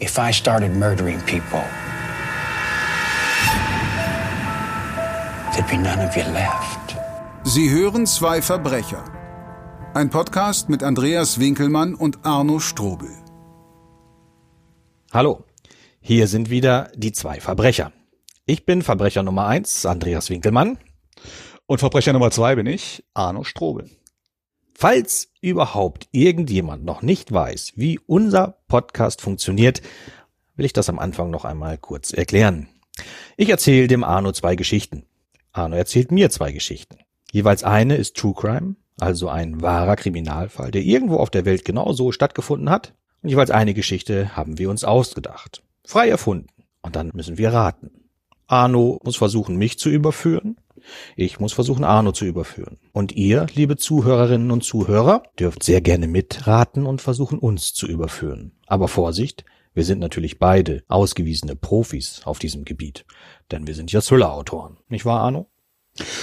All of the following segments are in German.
if I started murdering people, there'd be none of you left. Sie hören zwei Verbrecher. Ein Podcast mit Andreas Winkelmann und Arno Strobel. Hallo, hier sind wieder die zwei Verbrecher. Ich bin Verbrecher Nummer eins, Andreas Winkelmann. Und Verbrecher Nummer zwei bin ich, Arno Strobel. Falls überhaupt irgendjemand noch nicht weiß, wie unser Podcast funktioniert, will ich das am Anfang noch einmal kurz erklären. Ich erzähle dem Arno zwei Geschichten. Arno erzählt mir zwei Geschichten. Jeweils eine ist True Crime, also ein wahrer Kriminalfall, der irgendwo auf der Welt genau so stattgefunden hat. Und jeweils eine Geschichte haben wir uns ausgedacht. Frei erfunden. Und dann müssen wir raten. Arno muss versuchen, mich zu überführen. Ich muss versuchen, Arno zu überführen. Und ihr, liebe Zuhörerinnen und Zuhörer, dürft sehr gerne mitraten und versuchen, uns zu überführen. Aber Vorsicht, wir sind natürlich beide ausgewiesene Profis auf diesem Gebiet. Denn wir sind ja Thriller-Autoren. Nicht wahr, Arno?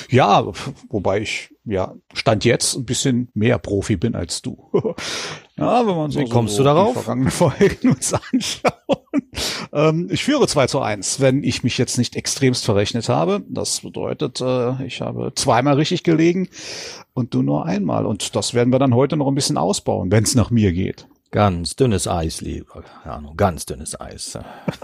Ja, wobei ich ja Stand jetzt ein bisschen mehr Profi bin als du. ja, wenn man so, Wie kommst so du darauf? Die vergangenen Folgen uns anschauen. Ähm, ich führe 2 zu 1, wenn ich mich jetzt nicht extremst verrechnet habe. Das bedeutet, äh, ich habe zweimal richtig gelegen und du nur einmal. Und das werden wir dann heute noch ein bisschen ausbauen, wenn es nach mir geht. Ganz dünnes Eis, lieber Arno, ganz dünnes Eis.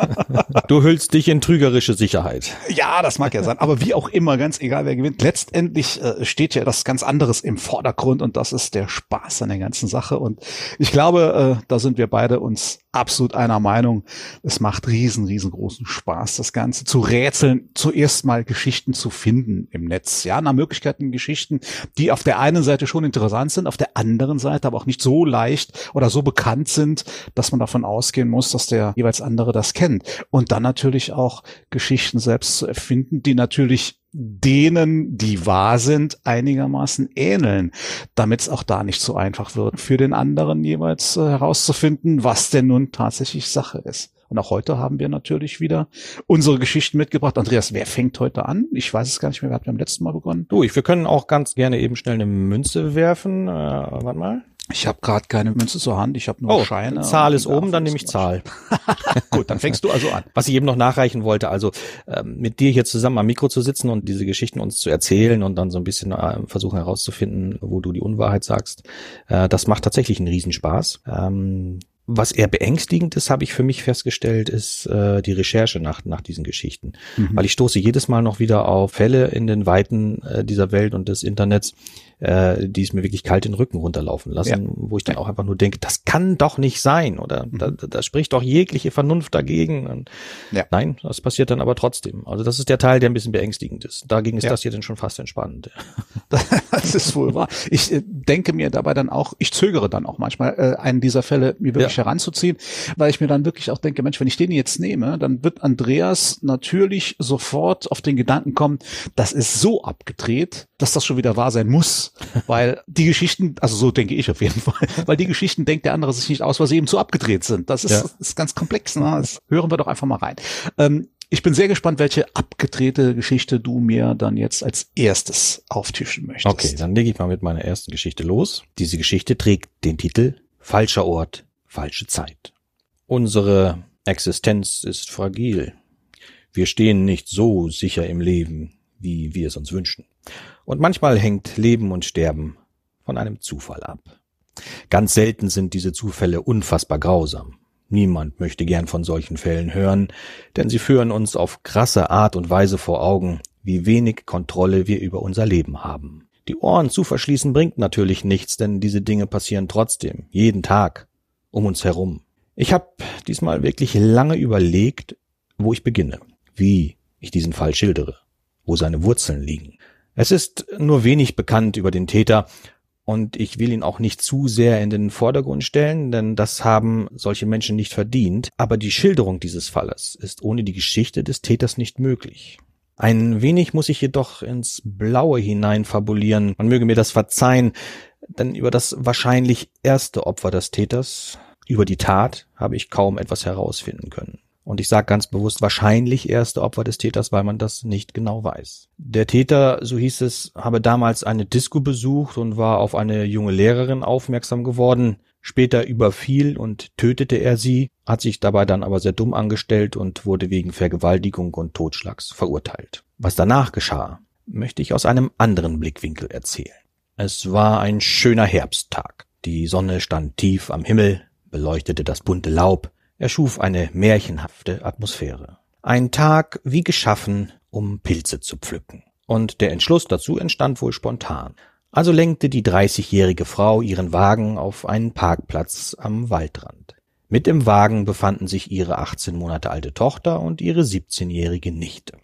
du hüllst dich in trügerische Sicherheit. Ja, das mag ja sein. Aber wie auch immer, ganz egal wer gewinnt, letztendlich äh, steht ja das ganz anderes im Vordergrund und das ist der Spaß an der ganzen Sache. Und ich glaube, äh, da sind wir beide uns absolut einer Meinung. Es macht riesen, riesengroßen Spaß, das Ganze zu rätseln, zuerst mal Geschichten zu finden im Netz. Ja, nach Möglichkeiten Geschichten, die auf der einen Seite schon interessant sind, auf der anderen Seite aber auch nicht so leicht oder so bekannt sind, dass man davon ausgehen muss, dass der jeweils andere das kennt. Und dann natürlich auch Geschichten selbst zu erfinden, die natürlich denen, die wahr sind, einigermaßen ähneln, damit es auch da nicht so einfach wird, für den anderen jeweils äh, herauszufinden, was denn nun tatsächlich Sache ist. Und auch heute haben wir natürlich wieder unsere Geschichten mitgebracht. Andreas, wer fängt heute an? Ich weiß es gar nicht mehr. Wer hat beim letzten Mal begonnen? Du, ich, wir können auch ganz gerne eben schnell eine Münze werfen. Äh, warte mal. Ich habe gerade keine Münze zur Hand, ich habe nur oh, Scheine. Zahl ist oben, dann nehme ich Zahl. Gut, dann fängst du also an. Was ich eben noch nachreichen wollte, also ähm, mit dir hier zusammen am Mikro zu sitzen und diese Geschichten uns zu erzählen und dann so ein bisschen äh, versuchen herauszufinden, wo du die Unwahrheit sagst, äh, das macht tatsächlich einen Riesenspaß. Ähm, was eher beängstigend ist, habe ich für mich festgestellt, ist äh, die Recherche nach, nach diesen Geschichten. Mhm. Weil ich stoße jedes Mal noch wieder auf Fälle in den Weiten äh, dieser Welt und des Internets, äh, die es mir wirklich kalt den Rücken runterlaufen lassen, ja. wo ich dann auch einfach nur denke, das kann doch nicht sein oder mhm. da, da spricht doch jegliche Vernunft dagegen. Und ja. Nein, das passiert dann aber trotzdem. Also das ist der Teil, der ein bisschen beängstigend ist. Dagegen ist ja. das hier dann schon fast entspannend. das ist wohl wahr. Ich äh, denke mir dabei dann auch, ich zögere dann auch manchmal, äh, einen dieser Fälle mir wirklich ja. heranzuziehen, weil ich mir dann wirklich auch denke, Mensch, wenn ich den jetzt nehme, dann wird Andreas natürlich sofort auf den Gedanken kommen, das ist so abgedreht, dass das schon wieder wahr sein muss weil die Geschichten, also so denke ich auf jeden Fall, weil die Geschichten denkt der andere sich nicht aus, weil sie eben zu abgedreht sind. Das ist, ja. ist ganz komplex. Ne? Das hören wir doch einfach mal rein. Ähm, ich bin sehr gespannt, welche abgedrehte Geschichte du mir dann jetzt als erstes auftischen möchtest. Okay, dann lege ich mal mit meiner ersten Geschichte los. Diese Geschichte trägt den Titel Falscher Ort, falsche Zeit. Unsere Existenz ist fragil. Wir stehen nicht so sicher im Leben, wie wir es uns wünschen. Und manchmal hängt Leben und Sterben von einem Zufall ab. Ganz selten sind diese Zufälle unfassbar grausam. Niemand möchte gern von solchen Fällen hören, denn sie führen uns auf krasse Art und Weise vor Augen, wie wenig Kontrolle wir über unser Leben haben. Die Ohren zu verschließen bringt natürlich nichts, denn diese Dinge passieren trotzdem, jeden Tag, um uns herum. Ich habe diesmal wirklich lange überlegt, wo ich beginne, wie ich diesen Fall schildere, wo seine Wurzeln liegen. Es ist nur wenig bekannt über den Täter und ich will ihn auch nicht zu sehr in den Vordergrund stellen, denn das haben solche Menschen nicht verdient. Aber die Schilderung dieses Falles ist ohne die Geschichte des Täters nicht möglich. Ein wenig muss ich jedoch ins Blaue hinein fabulieren. Man möge mir das verzeihen, denn über das wahrscheinlich erste Opfer des Täters, über die Tat, habe ich kaum etwas herausfinden können. Und ich sage ganz bewusst wahrscheinlich erste Opfer des Täters, weil man das nicht genau weiß. Der Täter, so hieß es, habe damals eine Disco besucht und war auf eine junge Lehrerin aufmerksam geworden. Später überfiel und tötete er sie, hat sich dabei dann aber sehr dumm angestellt und wurde wegen Vergewaltigung und Totschlags verurteilt. Was danach geschah, möchte ich aus einem anderen Blickwinkel erzählen. Es war ein schöner Herbsttag. Die Sonne stand tief am Himmel, beleuchtete das bunte Laub, erschuf eine märchenhafte Atmosphäre. Ein Tag wie geschaffen, um Pilze zu pflücken. Und der Entschluss dazu entstand wohl spontan. Also lenkte die dreißigjährige Frau ihren Wagen auf einen Parkplatz am Waldrand. Mit im Wagen befanden sich ihre 18 Monate alte Tochter und ihre 17-jährige Nichte.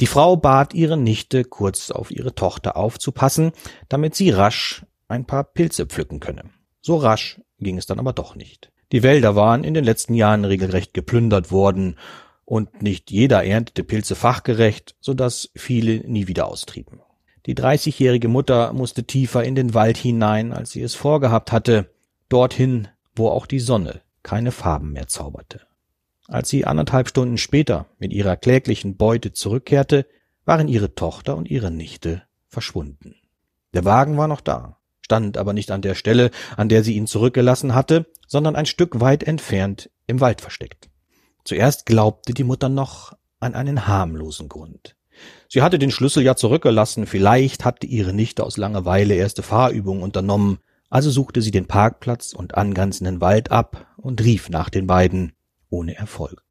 Die Frau bat ihre Nichte, kurz auf ihre Tochter aufzupassen, damit sie rasch ein paar Pilze pflücken könne. So rasch ging es dann aber doch nicht. Die Wälder waren in den letzten Jahren regelrecht geplündert worden, und nicht jeder erntete Pilze fachgerecht, so dass viele nie wieder austrieben. Die dreißigjährige Mutter musste tiefer in den Wald hinein, als sie es vorgehabt hatte, dorthin, wo auch die Sonne keine Farben mehr zauberte. Als sie anderthalb Stunden später mit ihrer kläglichen Beute zurückkehrte, waren ihre Tochter und ihre Nichte verschwunden. Der Wagen war noch da, stand aber nicht an der Stelle, an der sie ihn zurückgelassen hatte, sondern ein Stück weit entfernt im Wald versteckt. Zuerst glaubte die Mutter noch an einen harmlosen Grund. Sie hatte den Schlüssel ja zurückgelassen, vielleicht hatte ihre Nichte aus Langeweile erste Fahrübungen unternommen, also suchte sie den Parkplatz und angrenzenden Wald ab und rief nach den beiden, ohne Erfolg.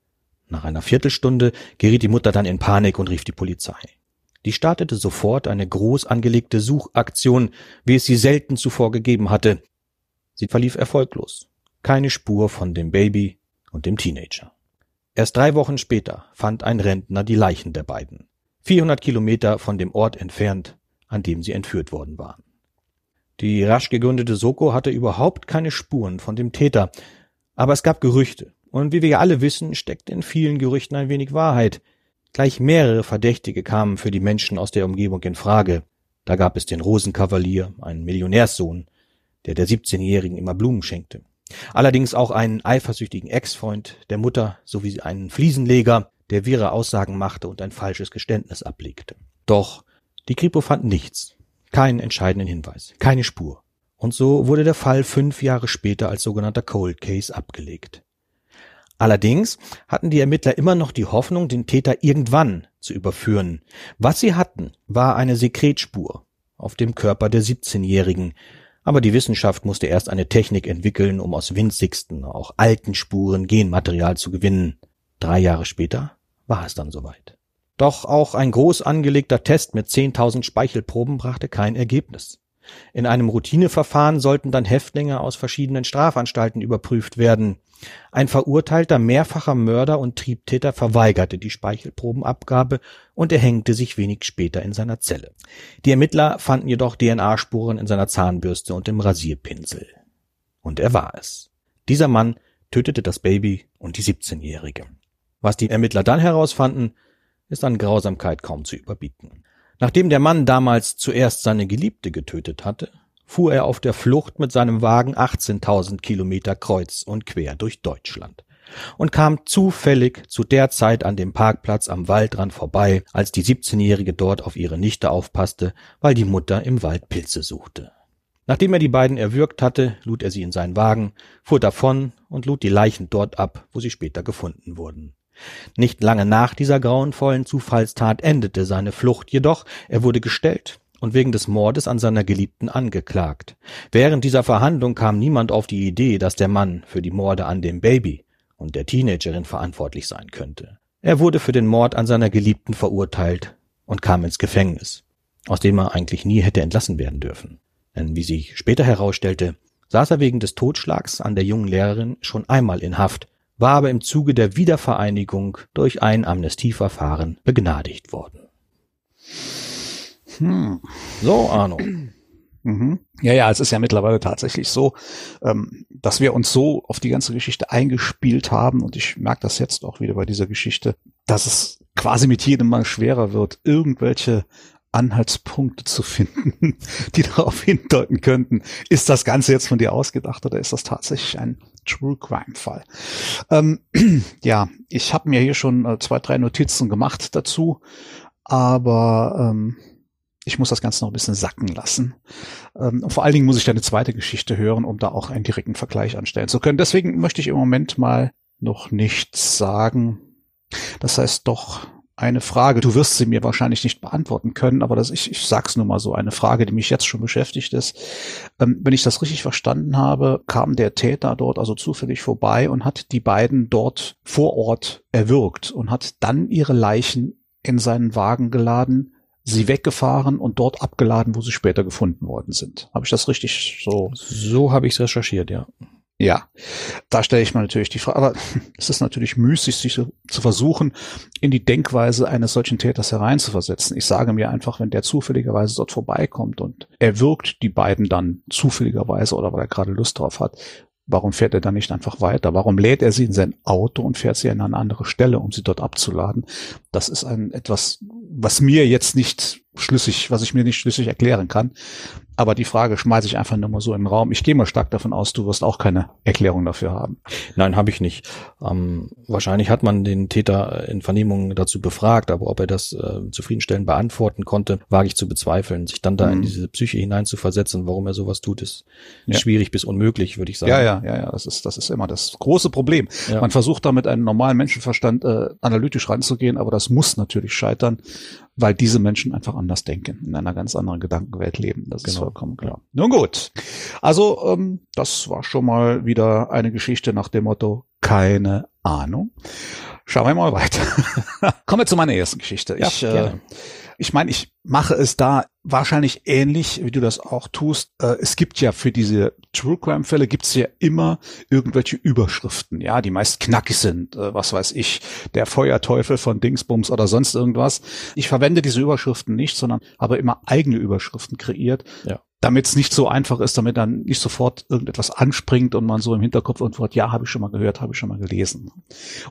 Nach einer Viertelstunde geriet die Mutter dann in Panik und rief die Polizei. Die startete sofort eine groß angelegte Suchaktion, wie es sie selten zuvor gegeben hatte. Sie verlief erfolglos. Keine Spur von dem Baby und dem Teenager. Erst drei Wochen später fand ein Rentner die Leichen der beiden. 400 Kilometer von dem Ort entfernt, an dem sie entführt worden waren. Die rasch gegründete Soko hatte überhaupt keine Spuren von dem Täter, aber es gab Gerüchte, und wie wir ja alle wissen, steckt in vielen Gerüchten ein wenig Wahrheit. Gleich mehrere Verdächtige kamen für die Menschen aus der Umgebung in Frage. Da gab es den Rosenkavalier, einen Millionärssohn, der der 17-Jährigen immer Blumen schenkte. Allerdings auch einen eifersüchtigen Ex-Freund der Mutter sowie einen Fliesenleger, der wirre Aussagen machte und ein falsches Geständnis ablegte. Doch die Kripo fand nichts, keinen entscheidenden Hinweis, keine Spur. Und so wurde der Fall fünf Jahre später als sogenannter Cold Case abgelegt. Allerdings hatten die Ermittler immer noch die Hoffnung, den Täter irgendwann zu überführen. Was sie hatten, war eine Sekretspur auf dem Körper der 17-Jährigen, aber die Wissenschaft musste erst eine Technik entwickeln, um aus winzigsten, auch alten Spuren Genmaterial zu gewinnen. Drei Jahre später war es dann soweit. Doch auch ein groß angelegter Test mit 10.000 Speichelproben brachte kein Ergebnis. In einem Routineverfahren sollten dann Häftlinge aus verschiedenen Strafanstalten überprüft werden. Ein verurteilter mehrfacher Mörder und Triebtäter verweigerte die Speichelprobenabgabe und erhängte sich wenig später in seiner Zelle. Die Ermittler fanden jedoch DNA-Spuren in seiner Zahnbürste und im Rasierpinsel. Und er war es. Dieser Mann tötete das Baby und die 17-Jährige. Was die Ermittler dann herausfanden, ist an Grausamkeit kaum zu überbieten. Nachdem der Mann damals zuerst seine Geliebte getötet hatte, fuhr er auf der Flucht mit seinem Wagen 18.000 Kilometer kreuz und quer durch Deutschland und kam zufällig zu der Zeit an dem Parkplatz am Waldrand vorbei, als die 17-Jährige dort auf ihre Nichte aufpasste, weil die Mutter im Wald Pilze suchte. Nachdem er die beiden erwürgt hatte, lud er sie in seinen Wagen, fuhr davon und lud die Leichen dort ab, wo sie später gefunden wurden. Nicht lange nach dieser grauenvollen Zufallstat endete seine Flucht jedoch, er wurde gestellt und wegen des Mordes an seiner Geliebten angeklagt. Während dieser Verhandlung kam niemand auf die Idee, dass der Mann für die Morde an dem Baby und der Teenagerin verantwortlich sein könnte. Er wurde für den Mord an seiner Geliebten verurteilt und kam ins Gefängnis, aus dem er eigentlich nie hätte entlassen werden dürfen. Denn wie sich später herausstellte, saß er wegen des Totschlags an der jungen Lehrerin schon einmal in Haft war aber im Zuge der Wiedervereinigung durch ein Amnestieverfahren begnadigt worden. Hm. So, Arno. Mhm. Ja, ja, es ist ja mittlerweile tatsächlich so, ähm, dass wir uns so auf die ganze Geschichte eingespielt haben und ich merke das jetzt auch wieder bei dieser Geschichte, dass es quasi mit jedem Mal schwerer wird, irgendwelche Anhaltspunkte zu finden, die darauf hindeuten könnten, ist das Ganze jetzt von dir ausgedacht oder ist das tatsächlich ein True Crime Fall? Ähm, ja, ich habe mir hier schon äh, zwei, drei Notizen gemacht dazu, aber ähm, ich muss das Ganze noch ein bisschen sacken lassen. Ähm, und vor allen Dingen muss ich da eine zweite Geschichte hören, um da auch einen direkten Vergleich anstellen zu können. Deswegen möchte ich im Moment mal noch nichts sagen. Das heißt doch eine Frage. Du wirst sie mir wahrscheinlich nicht beantworten können, aber das, ich, ich sag's nur mal so, eine Frage, die mich jetzt schon beschäftigt ist. Ähm, wenn ich das richtig verstanden habe, kam der Täter dort also zufällig vorbei und hat die beiden dort vor Ort erwürgt und hat dann ihre Leichen in seinen Wagen geladen, sie weggefahren und dort abgeladen, wo sie später gefunden worden sind. Habe ich das richtig so? So habe ich es recherchiert, ja. Ja, da stelle ich mir natürlich die Frage, aber es ist natürlich müßig, sich zu versuchen, in die Denkweise eines solchen Täters hereinzuversetzen. Ich sage mir einfach, wenn der zufälligerweise dort vorbeikommt und er wirkt die beiden dann zufälligerweise oder weil er gerade Lust drauf hat, warum fährt er dann nicht einfach weiter? Warum lädt er sie in sein Auto und fährt sie an eine andere Stelle, um sie dort abzuladen? Das ist ein etwas, was mir jetzt nicht schlüssig, was ich mir nicht schlüssig erklären kann. Aber die Frage schmeiße ich einfach nur mal so in den Raum. Ich gehe mal stark davon aus, du wirst auch keine Erklärung dafür haben. Nein, habe ich nicht. Ähm, wahrscheinlich hat man den Täter in Vernehmungen dazu befragt, aber ob er das äh, zufriedenstellend beantworten konnte, wage ich zu bezweifeln. Sich dann da mhm. in diese Psyche hinein zu versetzen, warum er sowas tut, ist ja. schwierig bis unmöglich, würde ich sagen. Ja, ja, ja, ja. Das ist, das ist immer das große Problem. Ja. Man versucht damit einen normalen Menschenverstand äh, analytisch ranzugehen, aber das muss natürlich scheitern, weil diese Menschen einfach anders denken, in einer ganz anderen Gedankenwelt leben. Das genau. ist vollkommen klar. Nun gut. Also, ähm, das war schon mal wieder eine Geschichte nach dem Motto, keine Ahnung. Schauen wir mal weiter. Kommen wir zu meiner ersten Geschichte. Ja, ich, äh, ich meine, ich mache es da wahrscheinlich ähnlich, wie du das auch tust. Äh, es gibt ja für diese True Crime Fälle gibt's ja immer irgendwelche Überschriften, ja, die meist knackig sind. Äh, was weiß ich, der Feuerteufel von Dingsbums oder sonst irgendwas. Ich verwende diese Überschriften nicht, sondern habe immer eigene Überschriften kreiert. Ja damit es nicht so einfach ist, damit dann nicht sofort irgendetwas anspringt und man so im Hinterkopf irgendwo hat, ja, habe ich schon mal gehört, habe ich schon mal gelesen.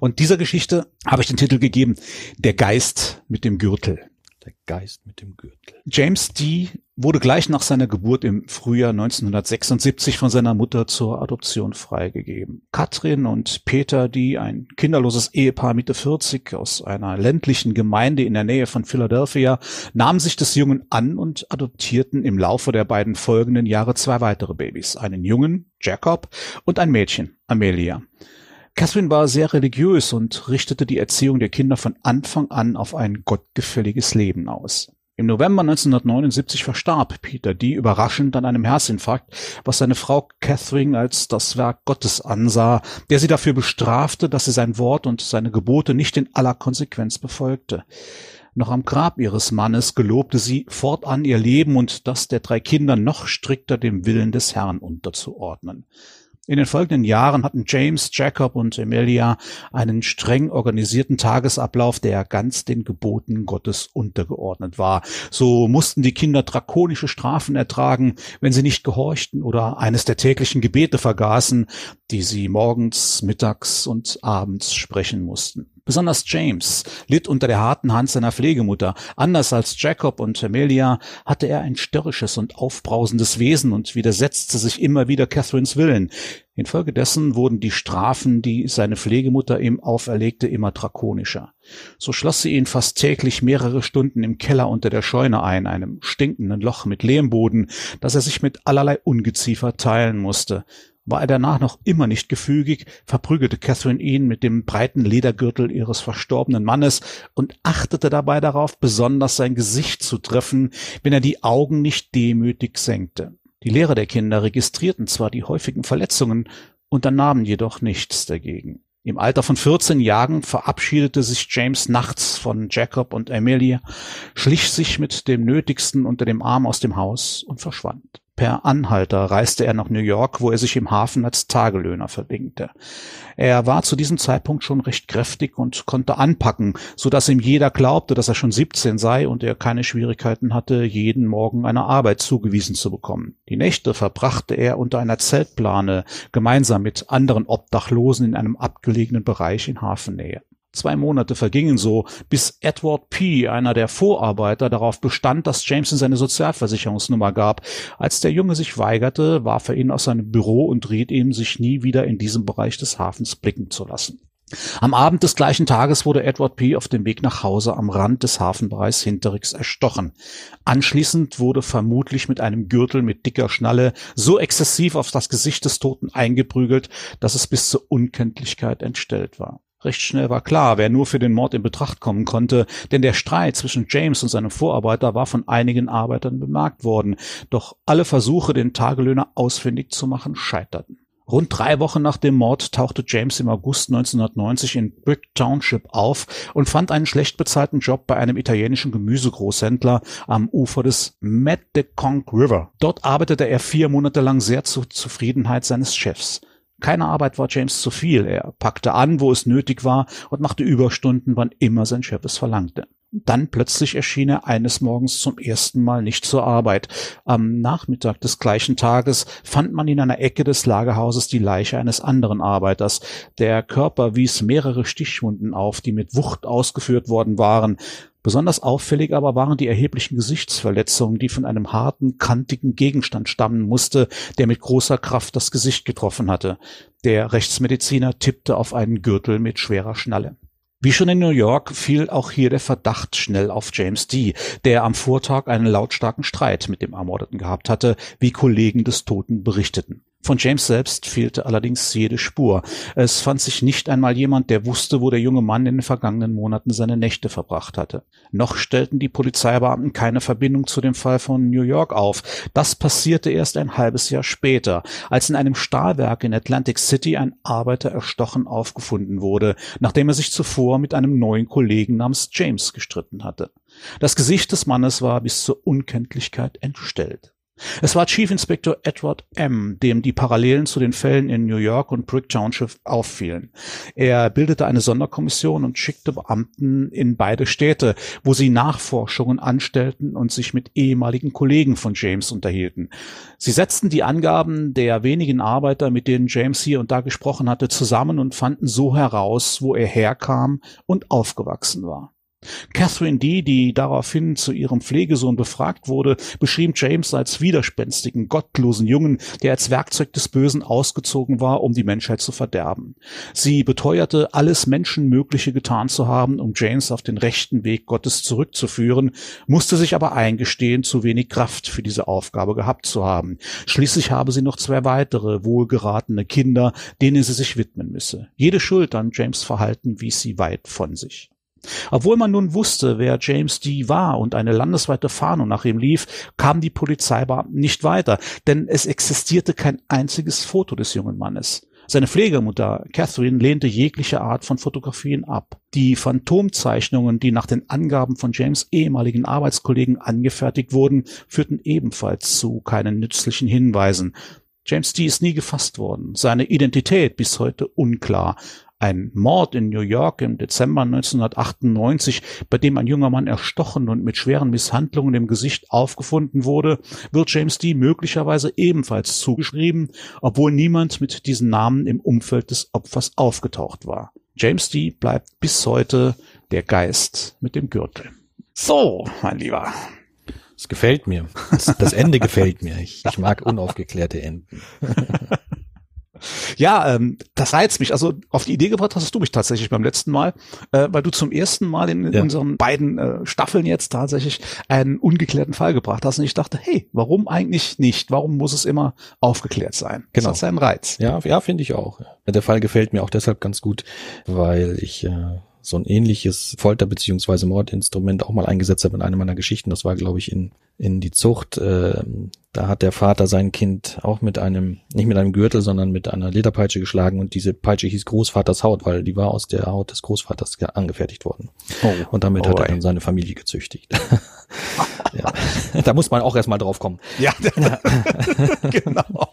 Und dieser Geschichte habe ich den Titel gegeben, Der Geist mit dem Gürtel. Der Geist mit dem Gürtel. James D. wurde gleich nach seiner Geburt im Frühjahr 1976 von seiner Mutter zur Adoption freigegeben. Katrin und Peter D., ein kinderloses Ehepaar Mitte 40 aus einer ländlichen Gemeinde in der Nähe von Philadelphia, nahmen sich des Jungen an und adoptierten im Laufe der beiden folgenden Jahre zwei weitere Babys. Einen Jungen, Jacob, und ein Mädchen, Amelia. Catherine war sehr religiös und richtete die Erziehung der Kinder von Anfang an auf ein gottgefälliges Leben aus. Im November 1979 verstarb Peter D. überraschend an einem Herzinfarkt, was seine Frau Catherine als das Werk Gottes ansah, der sie dafür bestrafte, dass sie sein Wort und seine Gebote nicht in aller Konsequenz befolgte. Noch am Grab ihres Mannes gelobte sie, fortan ihr Leben und das der drei Kinder noch strikter dem Willen des Herrn unterzuordnen. In den folgenden Jahren hatten James, Jacob und Emilia einen streng organisierten Tagesablauf, der ganz den Geboten Gottes untergeordnet war. So mussten die Kinder drakonische Strafen ertragen, wenn sie nicht gehorchten oder eines der täglichen Gebete vergaßen, die sie morgens, mittags und abends sprechen mussten. Besonders James litt unter der harten Hand seiner Pflegemutter. Anders als Jacob und Amelia hatte er ein störrisches und aufbrausendes Wesen und widersetzte sich immer wieder Catherines Willen. Infolgedessen wurden die Strafen, die seine Pflegemutter ihm auferlegte, immer drakonischer. So schloss sie ihn fast täglich mehrere Stunden im Keller unter der Scheune ein, einem stinkenden Loch mit Lehmboden, das er sich mit allerlei Ungeziefer teilen musste. War er danach noch immer nicht gefügig, verprügelte Catherine ihn mit dem breiten Ledergürtel ihres verstorbenen Mannes und achtete dabei darauf, besonders sein Gesicht zu treffen, wenn er die Augen nicht demütig senkte. Die Lehrer der Kinder registrierten zwar die häufigen Verletzungen, unternahmen jedoch nichts dagegen. Im Alter von 14 Jahren verabschiedete sich James nachts von Jacob und Amelia, schlich sich mit dem Nötigsten unter dem Arm aus dem Haus und verschwand. Per Anhalter reiste er nach New York, wo er sich im Hafen als Tagelöhner verdingte. Er war zu diesem Zeitpunkt schon recht kräftig und konnte anpacken, so dass ihm jeder glaubte, dass er schon 17 sei und er keine Schwierigkeiten hatte, jeden Morgen eine Arbeit zugewiesen zu bekommen. Die Nächte verbrachte er unter einer Zeltplane gemeinsam mit anderen Obdachlosen in einem abgelegenen Bereich in Hafennähe. Zwei Monate vergingen so, bis Edward P., einer der Vorarbeiter, darauf bestand, dass Jameson seine Sozialversicherungsnummer gab. Als der Junge sich weigerte, warf er ihn aus seinem Büro und riet ihm, sich nie wieder in diesem Bereich des Hafens blicken zu lassen. Am Abend des gleichen Tages wurde Edward P. auf dem Weg nach Hause am Rand des Hafenbereichs Hinterix erstochen. Anschließend wurde vermutlich mit einem Gürtel mit dicker Schnalle so exzessiv auf das Gesicht des Toten eingeprügelt, dass es bis zur Unkenntlichkeit entstellt war. Recht schnell war klar, wer nur für den Mord in Betracht kommen konnte, denn der Streit zwischen James und seinem Vorarbeiter war von einigen Arbeitern bemerkt worden, doch alle Versuche, den Tagelöhner ausfindig zu machen, scheiterten. Rund drei Wochen nach dem Mord tauchte James im August 1990 in Brick Township auf und fand einen schlecht bezahlten Job bei einem italienischen Gemüsegroßhändler am Ufer des Meddeconk River. Dort arbeitete er vier Monate lang sehr zur Zufriedenheit seines Chefs. Keine Arbeit war James zu viel. Er packte an, wo es nötig war und machte Überstunden, wann immer sein Chef es verlangte. Dann plötzlich erschien er eines Morgens zum ersten Mal nicht zur Arbeit. Am Nachmittag des gleichen Tages fand man in einer Ecke des Lagerhauses die Leiche eines anderen Arbeiters. Der Körper wies mehrere Stichwunden auf, die mit Wucht ausgeführt worden waren. Besonders auffällig aber waren die erheblichen Gesichtsverletzungen, die von einem harten, kantigen Gegenstand stammen musste, der mit großer Kraft das Gesicht getroffen hatte. Der Rechtsmediziner tippte auf einen Gürtel mit schwerer Schnalle. Wie schon in New York fiel auch hier der Verdacht schnell auf James D., der am Vortag einen lautstarken Streit mit dem Ermordeten gehabt hatte, wie Kollegen des Toten berichteten. Von James selbst fehlte allerdings jede Spur. Es fand sich nicht einmal jemand, der wusste, wo der junge Mann in den vergangenen Monaten seine Nächte verbracht hatte. Noch stellten die Polizeibeamten keine Verbindung zu dem Fall von New York auf. Das passierte erst ein halbes Jahr später, als in einem Stahlwerk in Atlantic City ein Arbeiter erstochen aufgefunden wurde, nachdem er sich zuvor mit einem neuen Kollegen namens James gestritten hatte. Das Gesicht des Mannes war bis zur Unkenntlichkeit entstellt. Es war Chief Inspector Edward M., dem die Parallelen zu den Fällen in New York und Brick Township auffielen. Er bildete eine Sonderkommission und schickte Beamten in beide Städte, wo sie Nachforschungen anstellten und sich mit ehemaligen Kollegen von James unterhielten. Sie setzten die Angaben der wenigen Arbeiter, mit denen James hier und da gesprochen hatte, zusammen und fanden so heraus, wo er herkam und aufgewachsen war. Catherine D., die daraufhin zu ihrem Pflegesohn befragt wurde, beschrieb James als widerspenstigen, gottlosen Jungen, der als Werkzeug des Bösen ausgezogen war, um die Menschheit zu verderben. Sie beteuerte, alles Menschenmögliche getan zu haben, um James auf den rechten Weg Gottes zurückzuführen, musste sich aber eingestehen, zu wenig Kraft für diese Aufgabe gehabt zu haben. Schließlich habe sie noch zwei weitere wohlgeratene Kinder, denen sie sich widmen müsse. Jede Schuld an James Verhalten wies sie weit von sich. Obwohl man nun wusste, wer James D. war und eine landesweite Fahndung nach ihm lief, kamen die Polizeibeamten nicht weiter, denn es existierte kein einziges Foto des jungen Mannes. Seine Pflegemutter Catherine lehnte jegliche Art von Fotografien ab. Die Phantomzeichnungen, die nach den Angaben von James ehemaligen Arbeitskollegen angefertigt wurden, führten ebenfalls zu keinen nützlichen Hinweisen. James D. ist nie gefasst worden, seine Identität bis heute unklar. Ein Mord in New York im Dezember 1998, bei dem ein junger Mann erstochen und mit schweren Misshandlungen im Gesicht aufgefunden wurde, wird James D. möglicherweise ebenfalls zugeschrieben, obwohl niemand mit diesem Namen im Umfeld des Opfers aufgetaucht war. James D. bleibt bis heute der Geist mit dem Gürtel. So, mein Lieber. Es gefällt mir. Das, Ende gefällt mir. Ich, ich mag unaufgeklärte Enden. Ja, ähm, das reizt mich. Also auf die Idee gebracht hast du mich tatsächlich beim letzten Mal, äh, weil du zum ersten Mal in, ja. unseren beiden äh, Staffeln jetzt tatsächlich einen ungeklärten Fall gebracht hast. Und ich dachte, hey, warum eigentlich nicht? Warum muss es immer aufgeklärt sein? Genau. Das hat seinen Reiz. Ja, ja, finde ich auch. Der Fall gefällt mir auch deshalb ganz gut, weil ich äh, so ein ähnliches Folter- beziehungsweise Mordinstrument auch mal eingesetzt habe in einer meiner Geschichten. Das war, glaube ich, in, in die Zucht. Äh, da hat der Vater sein Kind auch mit einem, nicht mit einem Gürtel, sondern mit einer Lederpeitsche geschlagen und diese Peitsche hieß Großvaters Haut, weil die war aus der Haut des Großvaters angefertigt worden. Oh. Und damit oh, hat er dann seine Familie gezüchtigt. ja. Da muss man auch erstmal drauf kommen. Ja, genau.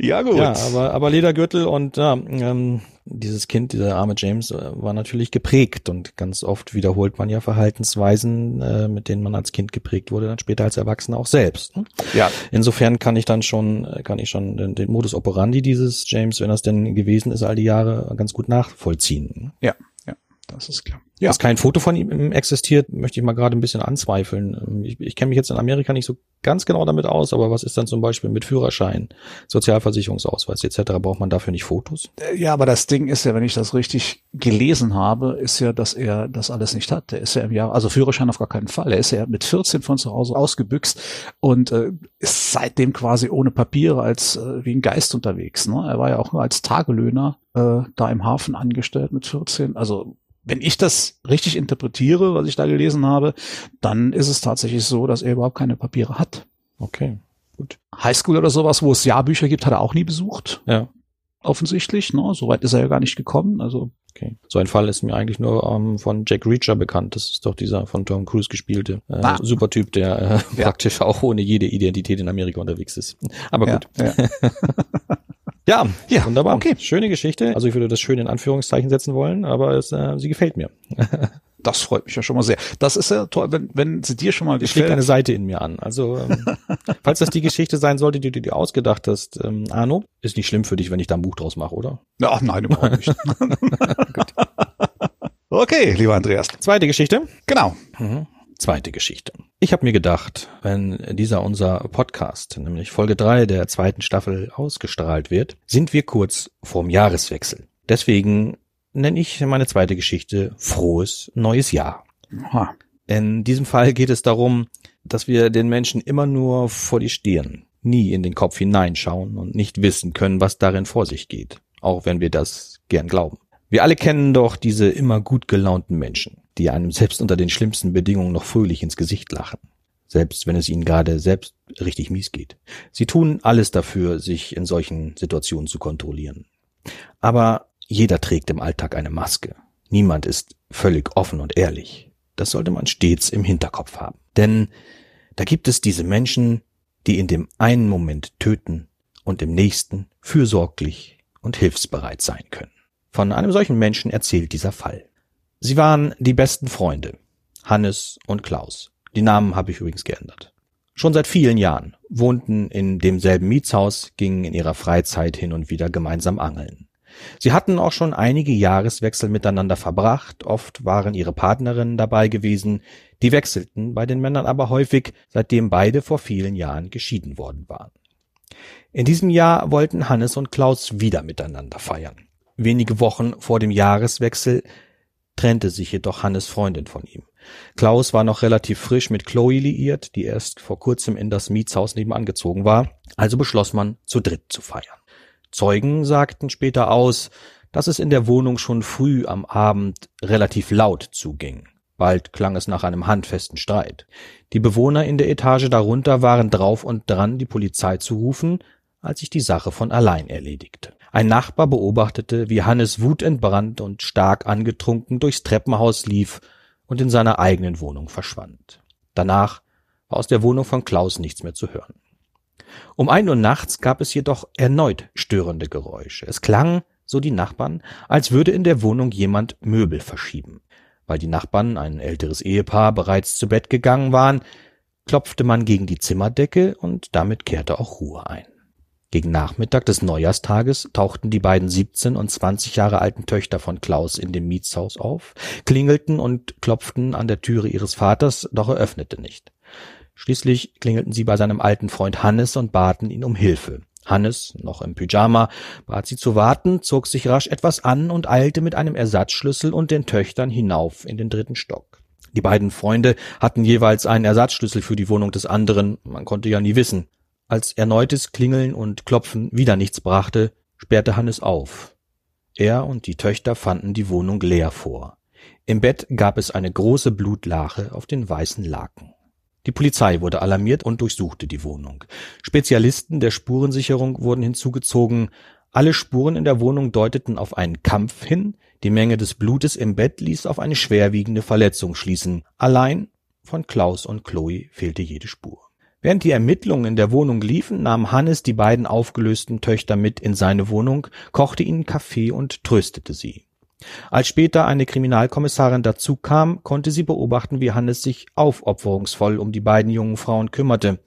Ja, gut. Ja, aber, aber Ledergürtel und ja, ähm, dieses Kind, dieser arme James, äh, war natürlich geprägt und ganz oft wiederholt man ja Verhaltensweisen, äh, mit denen man als Kind geprägt wurde, dann später als Erwachsener auch selbst. Ne? Ja. Insofern kann ich dann schon, äh, kann ich schon den, den Modus operandi dieses James, wenn das denn gewesen ist, all die Jahre ganz gut nachvollziehen. Ja, ja. Das ist klar. Ja. Dass kein Foto von ihm existiert, möchte ich mal gerade ein bisschen anzweifeln. Ich, ich kenne mich jetzt in Amerika nicht so ganz genau damit aus, aber was ist dann zum Beispiel mit Führerschein, Sozialversicherungsausweis etc.? Braucht man dafür nicht Fotos? Äh, ja, aber das Ding ist ja, wenn ich das richtig gelesen habe, ist ja, dass er das alles nicht hat. Der ist ja im Jahr, also Führerschein auf gar keinen Fall. Er ist ja mit 14 von zu Hause ausgebüxt und äh, ist seitdem quasi ohne Papiere als äh, wie ein Geist unterwegs. Ne? Er war ja auch nur als Tagelöhner äh, da im Hafen angestellt mit 14. Also wenn ich das richtig interpretiere, was ich da gelesen habe, dann ist es tatsächlich so, dass er überhaupt keine Papiere hat. Okay, gut. Highschool oder sowas, wo es Jahrbücher gibt, hat er auch nie besucht. Ja. Offensichtlich, ne? Soweit ist er ja gar nicht gekommen. Also Okay. So ein Fall ist mir eigentlich nur ähm, von Jack Reacher bekannt. Das ist doch dieser von Tom Cruise gespielte äh, ah. Supertyp, der äh, ja. praktisch auch ohne jede Identität in Amerika unterwegs ist. Aber gut. Ja, ja. Ja, wunderbar. Okay. Schöne Geschichte. Also ich würde das schön in Anführungszeichen setzen wollen, aber es, äh, sie gefällt mir. das freut mich ja schon mal sehr. Das ist ja toll, wenn, wenn sie dir schon mal gefällt. schlägt eine Seite in mir an. Also ähm, falls das die Geschichte sein sollte, die du dir ausgedacht hast, ähm, Arno, ist nicht schlimm für dich, wenn ich da ein Buch draus mache, oder? Ja, nein, überhaupt nicht. okay, lieber Andreas. Zweite Geschichte. Genau. Mhm zweite Geschichte. Ich habe mir gedacht, wenn dieser unser Podcast, nämlich Folge drei der zweiten Staffel ausgestrahlt wird, sind wir kurz vorm Jahreswechsel. Deswegen nenne ich meine zweite Geschichte Frohes neues Jahr. Aha. In diesem Fall geht es darum, dass wir den Menschen immer nur vor die Stirn, nie in den Kopf hineinschauen und nicht wissen können, was darin vor sich geht, auch wenn wir das gern glauben. Wir alle kennen doch diese immer gut gelaunten Menschen, die einem selbst unter den schlimmsten Bedingungen noch fröhlich ins Gesicht lachen, selbst wenn es ihnen gerade selbst richtig mies geht. Sie tun alles dafür, sich in solchen Situationen zu kontrollieren. Aber jeder trägt im Alltag eine Maske. Niemand ist völlig offen und ehrlich. Das sollte man stets im Hinterkopf haben. Denn da gibt es diese Menschen, die in dem einen Moment töten und im nächsten fürsorglich und hilfsbereit sein können. Von einem solchen Menschen erzählt dieser Fall. Sie waren die besten Freunde, Hannes und Klaus. Die Namen habe ich übrigens geändert. Schon seit vielen Jahren wohnten in demselben Mietshaus, gingen in ihrer Freizeit hin und wieder gemeinsam angeln. Sie hatten auch schon einige Jahreswechsel miteinander verbracht, oft waren ihre Partnerinnen dabei gewesen, die wechselten bei den Männern aber häufig, seitdem beide vor vielen Jahren geschieden worden waren. In diesem Jahr wollten Hannes und Klaus wieder miteinander feiern. Wenige Wochen vor dem Jahreswechsel trennte sich jedoch Hannes Freundin von ihm. Klaus war noch relativ frisch mit Chloe liiert, die erst vor kurzem in das Mietshaus nebenan gezogen war, also beschloss man, zu dritt zu feiern. Zeugen sagten später aus, dass es in der Wohnung schon früh am Abend relativ laut zuging. Bald klang es nach einem handfesten Streit. Die Bewohner in der Etage darunter waren drauf und dran, die Polizei zu rufen, als sich die Sache von allein erledigte. Ein Nachbar beobachtete, wie Hannes wutentbrannt und stark angetrunken durchs Treppenhaus lief und in seiner eigenen Wohnung verschwand. Danach war aus der Wohnung von Klaus nichts mehr zu hören. Um ein Uhr nachts gab es jedoch erneut störende Geräusche. Es klang, so die Nachbarn, als würde in der Wohnung jemand Möbel verschieben. Weil die Nachbarn, ein älteres Ehepaar, bereits zu Bett gegangen waren, klopfte man gegen die Zimmerdecke und damit kehrte auch Ruhe ein. Gegen Nachmittag des Neujahrstages tauchten die beiden 17 und 20 Jahre alten Töchter von Klaus in dem Mietshaus auf, klingelten und klopften an der Türe ihres Vaters, doch er öffnete nicht. Schließlich klingelten sie bei seinem alten Freund Hannes und baten ihn um Hilfe. Hannes, noch im Pyjama, bat sie zu warten, zog sich rasch etwas an und eilte mit einem Ersatzschlüssel und den Töchtern hinauf in den dritten Stock. Die beiden Freunde hatten jeweils einen Ersatzschlüssel für die Wohnung des anderen, man konnte ja nie wissen. Als erneutes Klingeln und Klopfen wieder nichts brachte, sperrte Hannes auf. Er und die Töchter fanden die Wohnung leer vor. Im Bett gab es eine große Blutlache auf den weißen Laken. Die Polizei wurde alarmiert und durchsuchte die Wohnung. Spezialisten der Spurensicherung wurden hinzugezogen. Alle Spuren in der Wohnung deuteten auf einen Kampf hin. Die Menge des Blutes im Bett ließ auf eine schwerwiegende Verletzung schließen. Allein von Klaus und Chloe fehlte jede Spur. Während die Ermittlungen in der Wohnung liefen, nahm Hannes die beiden aufgelösten Töchter mit in seine Wohnung, kochte ihnen Kaffee und tröstete sie. Als später eine Kriminalkommissarin dazukam, konnte sie beobachten, wie Hannes sich aufopferungsvoll um die beiden jungen Frauen kümmerte.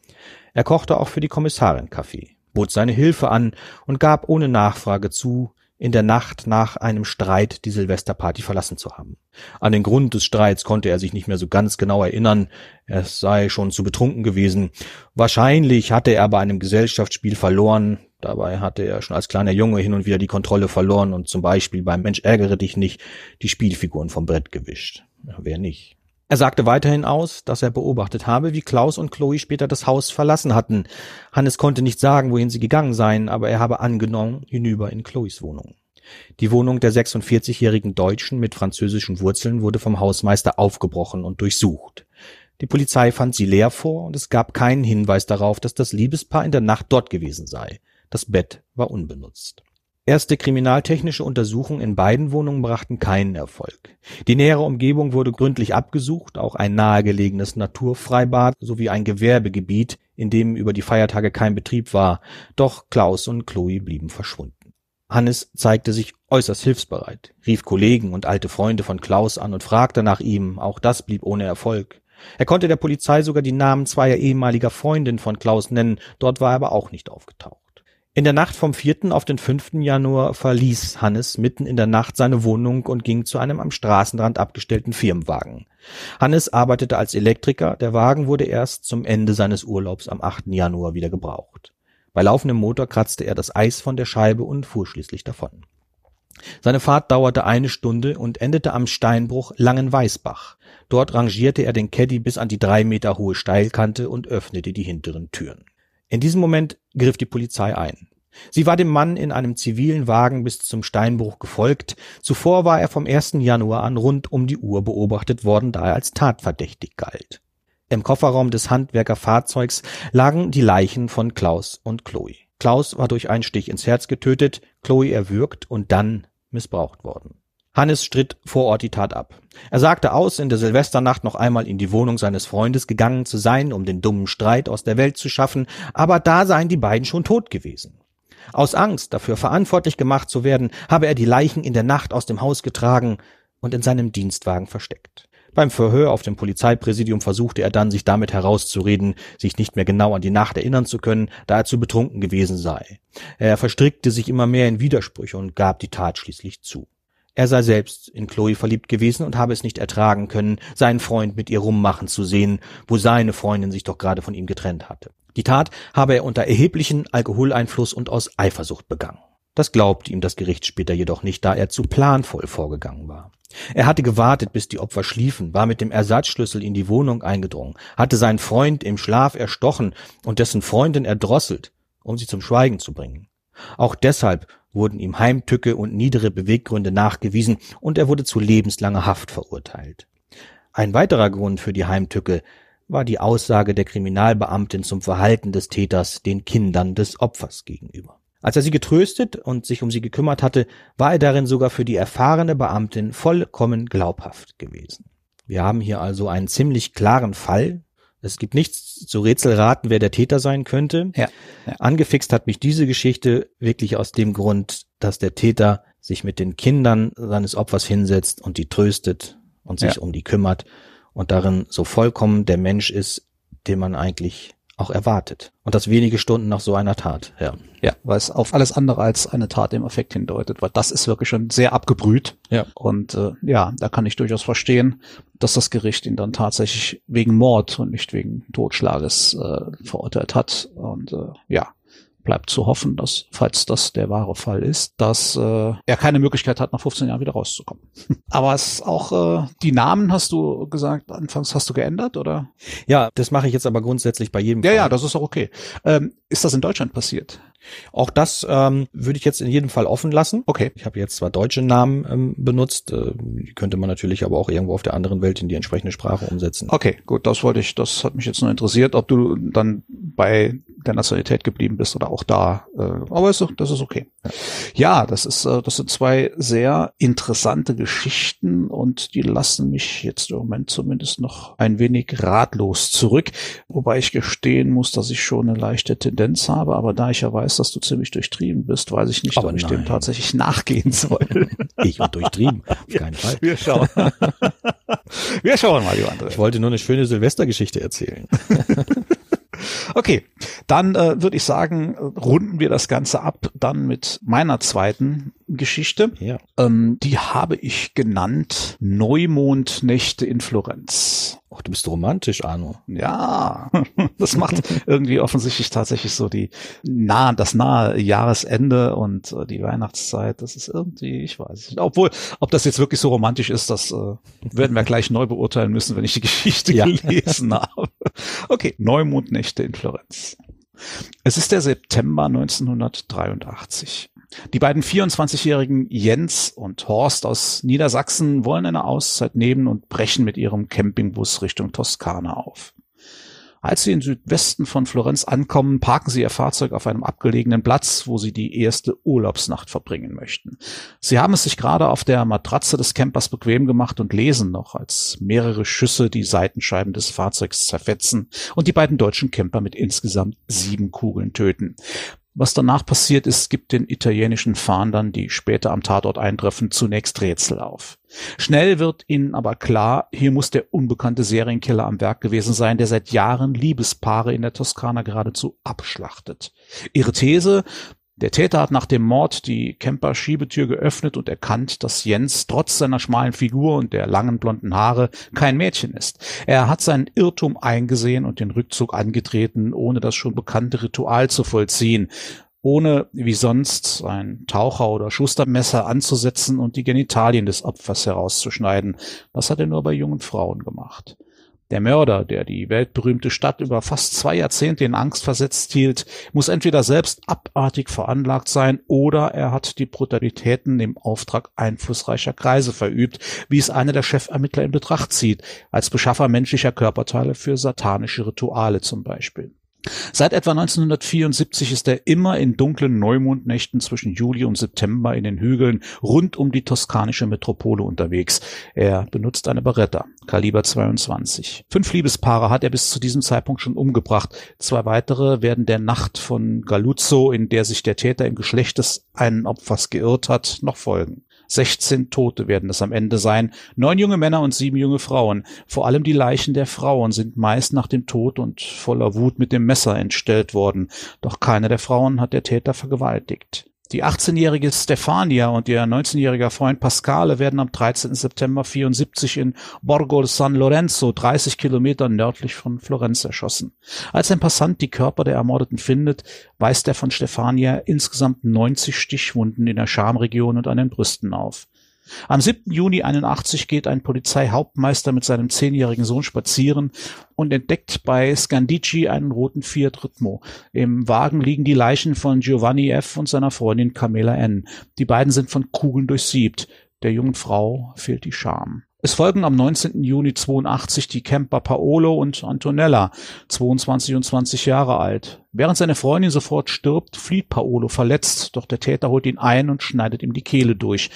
Er kochte auch für die Kommissarin Kaffee, bot seine Hilfe an und gab ohne Nachfrage zu, in der Nacht nach einem Streit die Silvesterparty verlassen zu haben. An den Grund des Streits konnte er sich nicht mehr so ganz genau erinnern, es sei schon zu betrunken gewesen. Wahrscheinlich hatte er bei einem Gesellschaftsspiel verloren, dabei hatte er schon als kleiner Junge hin und wieder die Kontrolle verloren und zum Beispiel beim Mensch ärgere dich nicht die Spielfiguren vom Brett gewischt. Wer nicht? Er sagte weiterhin aus, dass er beobachtet habe, wie Klaus und Chloe später das Haus verlassen hatten. Hannes konnte nicht sagen, wohin sie gegangen seien, aber er habe angenommen, hinüber in Chloes Wohnung. Die Wohnung der 46-jährigen Deutschen mit französischen Wurzeln wurde vom Hausmeister aufgebrochen und durchsucht. Die Polizei fand sie leer vor und es gab keinen Hinweis darauf, dass das Liebespaar in der Nacht dort gewesen sei. Das Bett war unbenutzt. Erste kriminaltechnische Untersuchungen in beiden Wohnungen brachten keinen Erfolg. Die nähere Umgebung wurde gründlich abgesucht, auch ein nahegelegenes Naturfreibad sowie ein Gewerbegebiet, in dem über die Feiertage kein Betrieb war, doch Klaus und Chloe blieben verschwunden. Hannes zeigte sich äußerst hilfsbereit, rief Kollegen und alte Freunde von Klaus an und fragte nach ihm, auch das blieb ohne Erfolg. Er konnte der Polizei sogar die Namen zweier ehemaliger Freundinnen von Klaus nennen, dort war er aber auch nicht aufgetaucht. In der Nacht vom 4. auf den 5. Januar verließ Hannes mitten in der Nacht seine Wohnung und ging zu einem am Straßenrand abgestellten Firmenwagen. Hannes arbeitete als Elektriker, der Wagen wurde erst zum Ende seines Urlaubs am 8. Januar wieder gebraucht. Bei laufendem Motor kratzte er das Eis von der Scheibe und fuhr schließlich davon. Seine Fahrt dauerte eine Stunde und endete am Steinbruch Langenweißbach. Dort rangierte er den Caddy bis an die drei Meter hohe Steilkante und öffnete die hinteren Türen. In diesem Moment griff die Polizei ein. Sie war dem Mann in einem zivilen Wagen bis zum Steinbruch gefolgt. Zuvor war er vom 1. Januar an rund um die Uhr beobachtet worden, da er als tatverdächtig galt. Im Kofferraum des Handwerkerfahrzeugs lagen die Leichen von Klaus und Chloe. Klaus war durch einen Stich ins Herz getötet, Chloe erwürgt und dann missbraucht worden. Hannes stritt vor Ort die Tat ab. Er sagte aus, in der Silvesternacht noch einmal in die Wohnung seines Freundes gegangen zu sein, um den dummen Streit aus der Welt zu schaffen, aber da seien die beiden schon tot gewesen. Aus Angst, dafür verantwortlich gemacht zu werden, habe er die Leichen in der Nacht aus dem Haus getragen und in seinem Dienstwagen versteckt. Beim Verhör auf dem Polizeipräsidium versuchte er dann, sich damit herauszureden, sich nicht mehr genau an die Nacht erinnern zu können, da er zu betrunken gewesen sei. Er verstrickte sich immer mehr in Widersprüche und gab die Tat schließlich zu. Er sei selbst in Chloe verliebt gewesen und habe es nicht ertragen können, seinen Freund mit ihr rummachen zu sehen, wo seine Freundin sich doch gerade von ihm getrennt hatte. Die Tat habe er unter erheblichen Alkoholeinfluss und aus Eifersucht begangen. Das glaubte ihm das Gericht später jedoch nicht, da er zu planvoll vorgegangen war. Er hatte gewartet, bis die Opfer schliefen, war mit dem Ersatzschlüssel in die Wohnung eingedrungen, hatte seinen Freund im Schlaf erstochen und dessen Freundin erdrosselt, um sie zum Schweigen zu bringen. Auch deshalb wurden ihm Heimtücke und niedere Beweggründe nachgewiesen und er wurde zu lebenslanger Haft verurteilt. Ein weiterer Grund für die Heimtücke war die Aussage der Kriminalbeamtin zum Verhalten des Täters den Kindern des Opfers gegenüber. Als er sie getröstet und sich um sie gekümmert hatte, war er darin sogar für die erfahrene Beamtin vollkommen glaubhaft gewesen. Wir haben hier also einen ziemlich klaren Fall, es gibt nichts zu Rätselraten, wer der Täter sein könnte. Ja, ja. Angefixt hat mich diese Geschichte wirklich aus dem Grund, dass der Täter sich mit den Kindern seines Opfers hinsetzt und die tröstet und sich ja. um die kümmert und darin so vollkommen der Mensch ist, den man eigentlich auch erwartet. Und das wenige Stunden nach so einer Tat, ja. Ja, weil es auf alles andere als eine Tat im Effekt hindeutet, weil das ist wirklich schon sehr abgebrüht. Ja. Und äh, ja, da kann ich durchaus verstehen, dass das Gericht ihn dann tatsächlich wegen Mord und nicht wegen Totschlages äh, verurteilt hat. Und äh, ja, bleibt zu hoffen, dass, falls das der wahre Fall ist, dass äh, er keine Möglichkeit hat, nach 15 Jahren wieder rauszukommen. Aber es ist auch äh, die Namen hast du gesagt, anfangs hast du geändert, oder? Ja, das mache ich jetzt aber grundsätzlich bei jedem. Ja, Fall. ja, das ist auch okay. Ähm, ist das in Deutschland passiert? Auch das ähm, würde ich jetzt in jedem Fall offen lassen. Okay. Ich habe jetzt zwar deutsche Namen ähm, benutzt, äh, die könnte man natürlich aber auch irgendwo auf der anderen Welt in die entsprechende Sprache umsetzen. Okay, gut, das wollte ich, das hat mich jetzt nur interessiert, ob du dann bei der Nationalität geblieben bist oder auch da. Äh, aber ist, das ist okay. Ja, ja das ist, äh, das sind zwei sehr interessante Geschichten und die lassen mich jetzt im Moment zumindest noch ein wenig ratlos zurück, wobei ich gestehen muss, dass ich schon eine leichte Tendenz habe, aber da ich ja weiß, weiß, dass du ziemlich durchtrieben bist, weiß ich nicht, Aber ob ich dem tatsächlich nachgehen soll. ich war durchtrieben, auf keinen Fall. Wir schauen. Wir schauen mal, Johann. Ich wollte nur eine schöne Silvestergeschichte erzählen. Okay, dann äh, würde ich sagen, runden wir das Ganze ab, dann mit meiner zweiten Geschichte. Ja. Ähm, die habe ich genannt Neumondnächte in Florenz. Ach, du bist romantisch, Arno. Ja, das macht irgendwie offensichtlich tatsächlich so die nahe, das nahe Jahresende und äh, die Weihnachtszeit. Das ist irgendwie, ich weiß nicht. Obwohl, ob das jetzt wirklich so romantisch ist, das äh, werden wir gleich neu beurteilen müssen, wenn ich die Geschichte Ja. gelesen habe. Okay, Neumondnächte in Florenz. Es ist der September 1983. Die beiden 24-jährigen Jens und Horst aus Niedersachsen wollen eine Auszeit nehmen und brechen mit ihrem Campingbus Richtung Toskana auf. Als sie im Südwesten von Florenz ankommen, parken sie ihr Fahrzeug auf einem abgelegenen Platz, wo sie die erste Urlaubsnacht verbringen möchten. Sie haben es sich gerade auf der Matratze des Campers bequem gemacht und lesen noch, als mehrere Schüsse die Seitenscheiben des Fahrzeugs zerfetzen und die beiden deutschen Camper mit insgesamt sieben Kugeln töten. Was danach passiert ist, gibt den italienischen Fahndern, die später am Tatort eintreffen, zunächst Rätsel auf. Schnell wird ihnen aber klar, hier muss der unbekannte Serienkiller am Werk gewesen sein, der seit Jahren Liebespaare in der Toskana geradezu abschlachtet. Ihre These, der Täter hat nach dem Mord die Camper-Schiebetür geöffnet und erkannt, dass Jens trotz seiner schmalen Figur und der langen blonden Haare kein Mädchen ist. Er hat seinen Irrtum eingesehen und den Rückzug angetreten, ohne das schon bekannte Ritual zu vollziehen, ohne wie sonst ein Taucher- oder Schustermesser anzusetzen und die Genitalien des Opfers herauszuschneiden. Das hat er nur bei jungen Frauen gemacht. Der Mörder, der die weltberühmte Stadt über fast zwei Jahrzehnte in Angst versetzt hielt, muss entweder selbst abartig veranlagt sein oder er hat die Brutalitäten im Auftrag einflussreicher Kreise verübt, wie es einer der Chefermittler in Betracht zieht, als Beschaffer menschlicher Körperteile für satanische Rituale zum Beispiel. Seit etwa 1974 ist er immer in dunklen Neumondnächten zwischen Juli und September in den Hügeln rund um die toskanische Metropole unterwegs. Er benutzt eine Beretta, Kaliber 22. Fünf Liebespaare hat er bis zu diesem Zeitpunkt schon umgebracht. Zwei weitere werden der Nacht von Galuzzo, in der sich der Täter im Geschlecht des einen Opfers geirrt hat, noch folgen. 16 Tote werden es am Ende sein, neun junge Männer und sieben junge Frauen. Vor allem die Leichen der Frauen sind meist nach dem Tod und voller Wut mit dem Messer entstellt worden, doch keine der Frauen hat der Täter vergewaltigt. Die 18-jährige Stefania und ihr 19-jähriger Freund Pascale werden am 13. September 74 in Borgo San Lorenzo, 30 Kilometer nördlich von Florenz, erschossen. Als ein Passant die Körper der Ermordeten findet, weist er von Stefania insgesamt 90 Stichwunden in der Schamregion und an den Brüsten auf. Am 7. Juni 81 geht ein Polizeihauptmeister mit seinem zehnjährigen Sohn spazieren und entdeckt bei Scandici einen roten Fiat Ritmo. Im Wagen liegen die Leichen von Giovanni F. und seiner Freundin Camilla N. Die beiden sind von Kugeln durchsiebt. Der jungen Frau fehlt die Scham. Es folgen am 19. Juni 82 die Camper Paolo und Antonella, 22 und 20 Jahre alt. Während seine Freundin sofort stirbt, flieht Paolo verletzt, doch der Täter holt ihn ein und schneidet ihm die Kehle durch.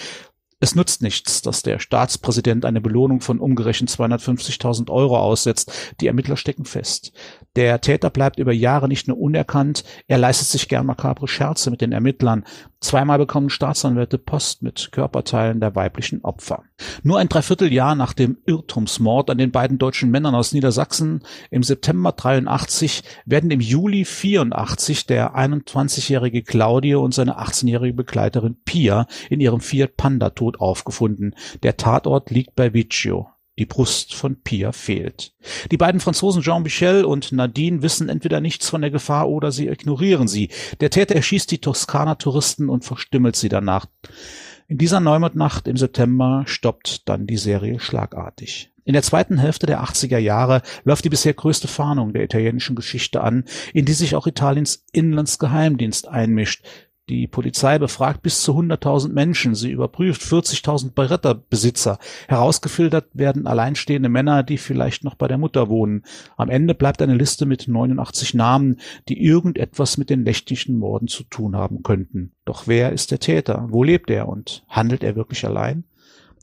Es nützt nichts, dass der Staatspräsident eine Belohnung von umgerechnet 250.000 Euro aussetzt. Die Ermittler stecken fest. Der Täter bleibt über Jahre nicht nur unerkannt, er leistet sich gern makabre Scherze mit den Ermittlern. Zweimal bekommen Staatsanwälte Post mit Körperteilen der weiblichen Opfer. Nur ein Dreivierteljahr nach dem Irrtumsmord an den beiden deutschen Männern aus Niedersachsen im September 83 werden im Juli 84 der 21-jährige Claudio und seine 18-jährige Begleiterin Pia in ihrem Fiat Panda tot aufgefunden. Der Tatort liegt bei Viccio. Die Brust von Pia fehlt. Die beiden Franzosen Jean-Michel und Nadine wissen entweder nichts von der Gefahr oder sie ignorieren sie. Der Täter erschießt die Toskana-Touristen und verstümmelt sie danach. In dieser Neumondnacht im September stoppt dann die Serie schlagartig. In der zweiten Hälfte der 80er Jahre läuft die bisher größte Fahndung der italienischen Geschichte an, in die sich auch Italiens Inlandsgeheimdienst einmischt. Die Polizei befragt bis zu 100.000 Menschen. Sie überprüft 40.000 Beretta-Besitzer. Herausgefiltert werden alleinstehende Männer, die vielleicht noch bei der Mutter wohnen. Am Ende bleibt eine Liste mit 89 Namen, die irgendetwas mit den nächtlichen Morden zu tun haben könnten. Doch wer ist der Täter? Wo lebt er und handelt er wirklich allein?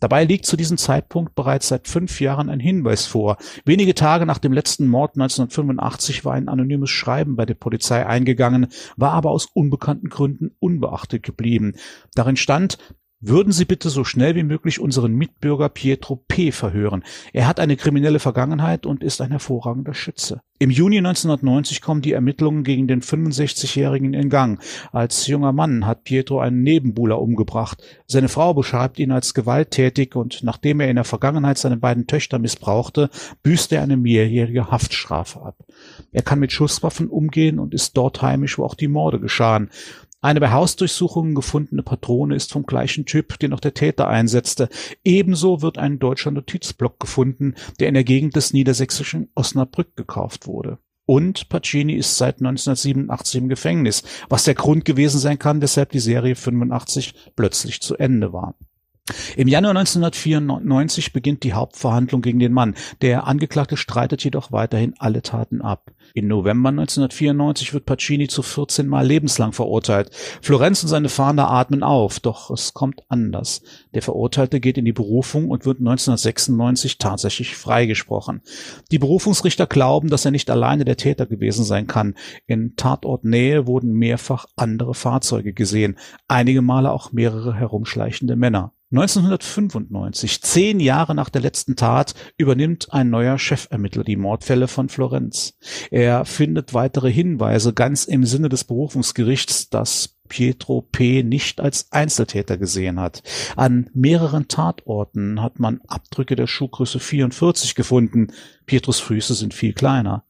Dabei liegt zu diesem Zeitpunkt bereits seit fünf Jahren ein Hinweis vor. Wenige Tage nach dem letzten Mord 1985 war ein anonymes Schreiben bei der Polizei eingegangen, war aber aus unbekannten Gründen unbeachtet geblieben. Darin stand, Würden Sie bitte so schnell wie möglich unseren Mitbürger Pietro P. verhören. Er hat eine kriminelle Vergangenheit und ist ein hervorragender Schütze. Im Juni 1990 kommen die Ermittlungen gegen den 65-Jährigen in Gang. Als junger Mann hat Pietro einen Nebenbuhler umgebracht. Seine Frau beschreibt ihn als gewalttätig und nachdem er in der Vergangenheit seine beiden Töchter missbrauchte, büßt er eine mehrjährige Haftstrafe ab. Er kann mit Schusswaffen umgehen und ist dort heimisch, wo auch die Morde geschahen. Eine bei Hausdurchsuchungen gefundene Patrone ist vom gleichen Typ, den auch der Täter einsetzte. Ebenso wird ein deutscher Notizblock gefunden, der in der Gegend des niedersächsischen Osnabrück gekauft wurde. Und Pacini ist seit 1987 im Gefängnis, was der Grund gewesen sein kann, weshalb die Serie 85 plötzlich zu Ende war. Im Januar 1994 beginnt die Hauptverhandlung gegen den Mann. Der Angeklagte streitet jedoch weiterhin alle Taten ab. Im November 1994 wird Pacini zu 14 Mal lebenslang verurteilt. Florenz und seine Fahnder atmen auf, doch es kommt anders. Der Verurteilte geht in die Berufung und wird 1996 tatsächlich freigesprochen. Die Berufungsrichter glauben, dass er nicht alleine der Täter gewesen sein kann. In Tatortnähe wurden mehrfach andere Fahrzeuge gesehen, einige Male auch mehrere herumschleichende Männer. 1995, zehn Jahre nach der letzten Tat, übernimmt ein neuer Chefermittler die Mordfälle von Florenz. Er findet weitere Hinweise ganz im Sinne des Berufungsgerichts, das Pietro P. nicht als Einzeltäter gesehen hat. An mehreren Tatorten hat man Abdrücke der Schuhgröße 44 gefunden. Pietros Füße sind viel kleiner.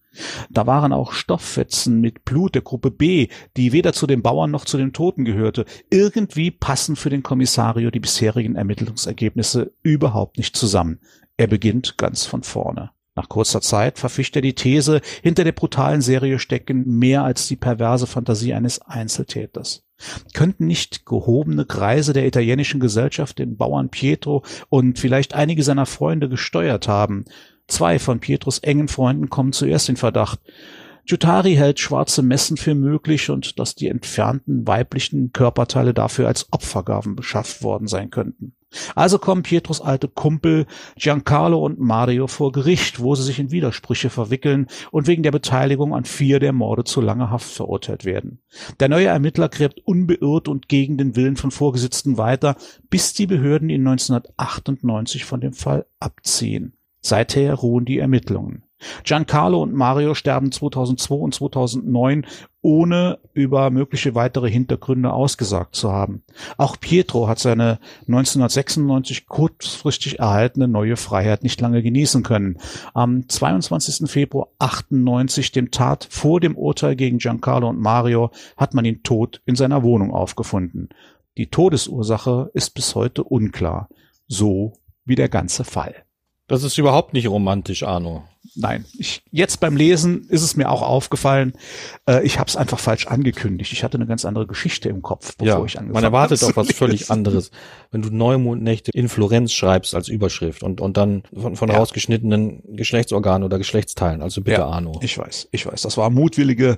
Da waren auch Stofffetzen mit Blut der Gruppe B, die weder zu den Bauern noch zu den Toten gehörte. Irgendwie passen für den Kommissario die bisherigen Ermittlungsergebnisse überhaupt nicht zusammen. Er beginnt ganz von vorne. Nach kurzer Zeit verfischt er die These, hinter der brutalen Serie stecken mehr als die perverse Fantasie eines Einzeltäters. Könnten nicht gehobene Kreise der italienischen Gesellschaft den Bauern Pietro und vielleicht einige seiner Freunde gesteuert haben? Zwei von Pietros engen Freunden kommen zuerst in Verdacht. Giutari hält schwarze Messen für möglich und dass die entfernten weiblichen Körperteile dafür als Opfergaben beschafft worden sein könnten. Also kommen Pietros alte Kumpel Giancarlo und Mario vor Gericht, wo sie sich in Widersprüche verwickeln und wegen der Beteiligung an vier der Morde zu langer Haft verurteilt werden. Der neue Ermittler gräbt unbeirrt und gegen den Willen von Vorgesetzten weiter, bis die Behörden ihn 1998 von dem Fall abziehen. Seither ruhen die Ermittlungen. Giancarlo und Mario sterben 2002 und 2009, ohne über mögliche weitere Hintergründe ausgesagt zu haben. Auch Pietro hat seine 1996 kurzfristig erhaltene neue Freiheit nicht lange genießen können. Am 22. Februar 98, dem Tat vor dem Urteil gegen Giancarlo und Mario, hat man ihn tot in seiner Wohnung aufgefunden. Die Todesursache ist bis heute unklar. So wie der ganze Fall. Das ist überhaupt nicht romantisch, Arno. Nein, ich, jetzt beim Lesen ist es mir auch aufgefallen, äh, ich habe es einfach falsch angekündigt. Ich hatte eine ganz andere Geschichte im Kopf, bevor ja, ich angefangen Man erwartet auch was völlig anderes. Wenn du Neumondnächte in Florenz schreibst als Überschrift und, und dann von, von ja. rausgeschnittenen Geschlechtsorganen oder Geschlechtsteilen, also bitte ja, Arno. Ich weiß, ich weiß. Das war mutwillige,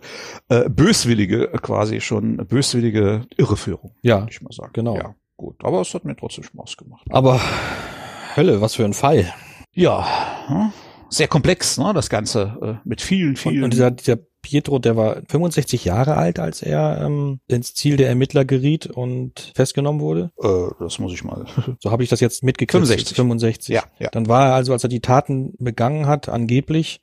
äh, böswillige, quasi schon böswillige Irreführung. Ja, ich mal sagen. genau. Ja, gut. Aber es hat mir trotzdem Spaß gemacht. Aber Hölle, was für ein Fall. Ja, hm? sehr komplex, ne, das Ganze, äh, mit vielen, vielen. Und, und dieser, dieser Pietro, der war 65 Jahre alt, als er ähm, ins Ziel der Ermittler geriet und festgenommen wurde. Äh, das muss ich mal. So habe ich das jetzt mitgekriegt. 65. 65. Ja, ja. Dann war er also, als er die Taten begangen hat, angeblich,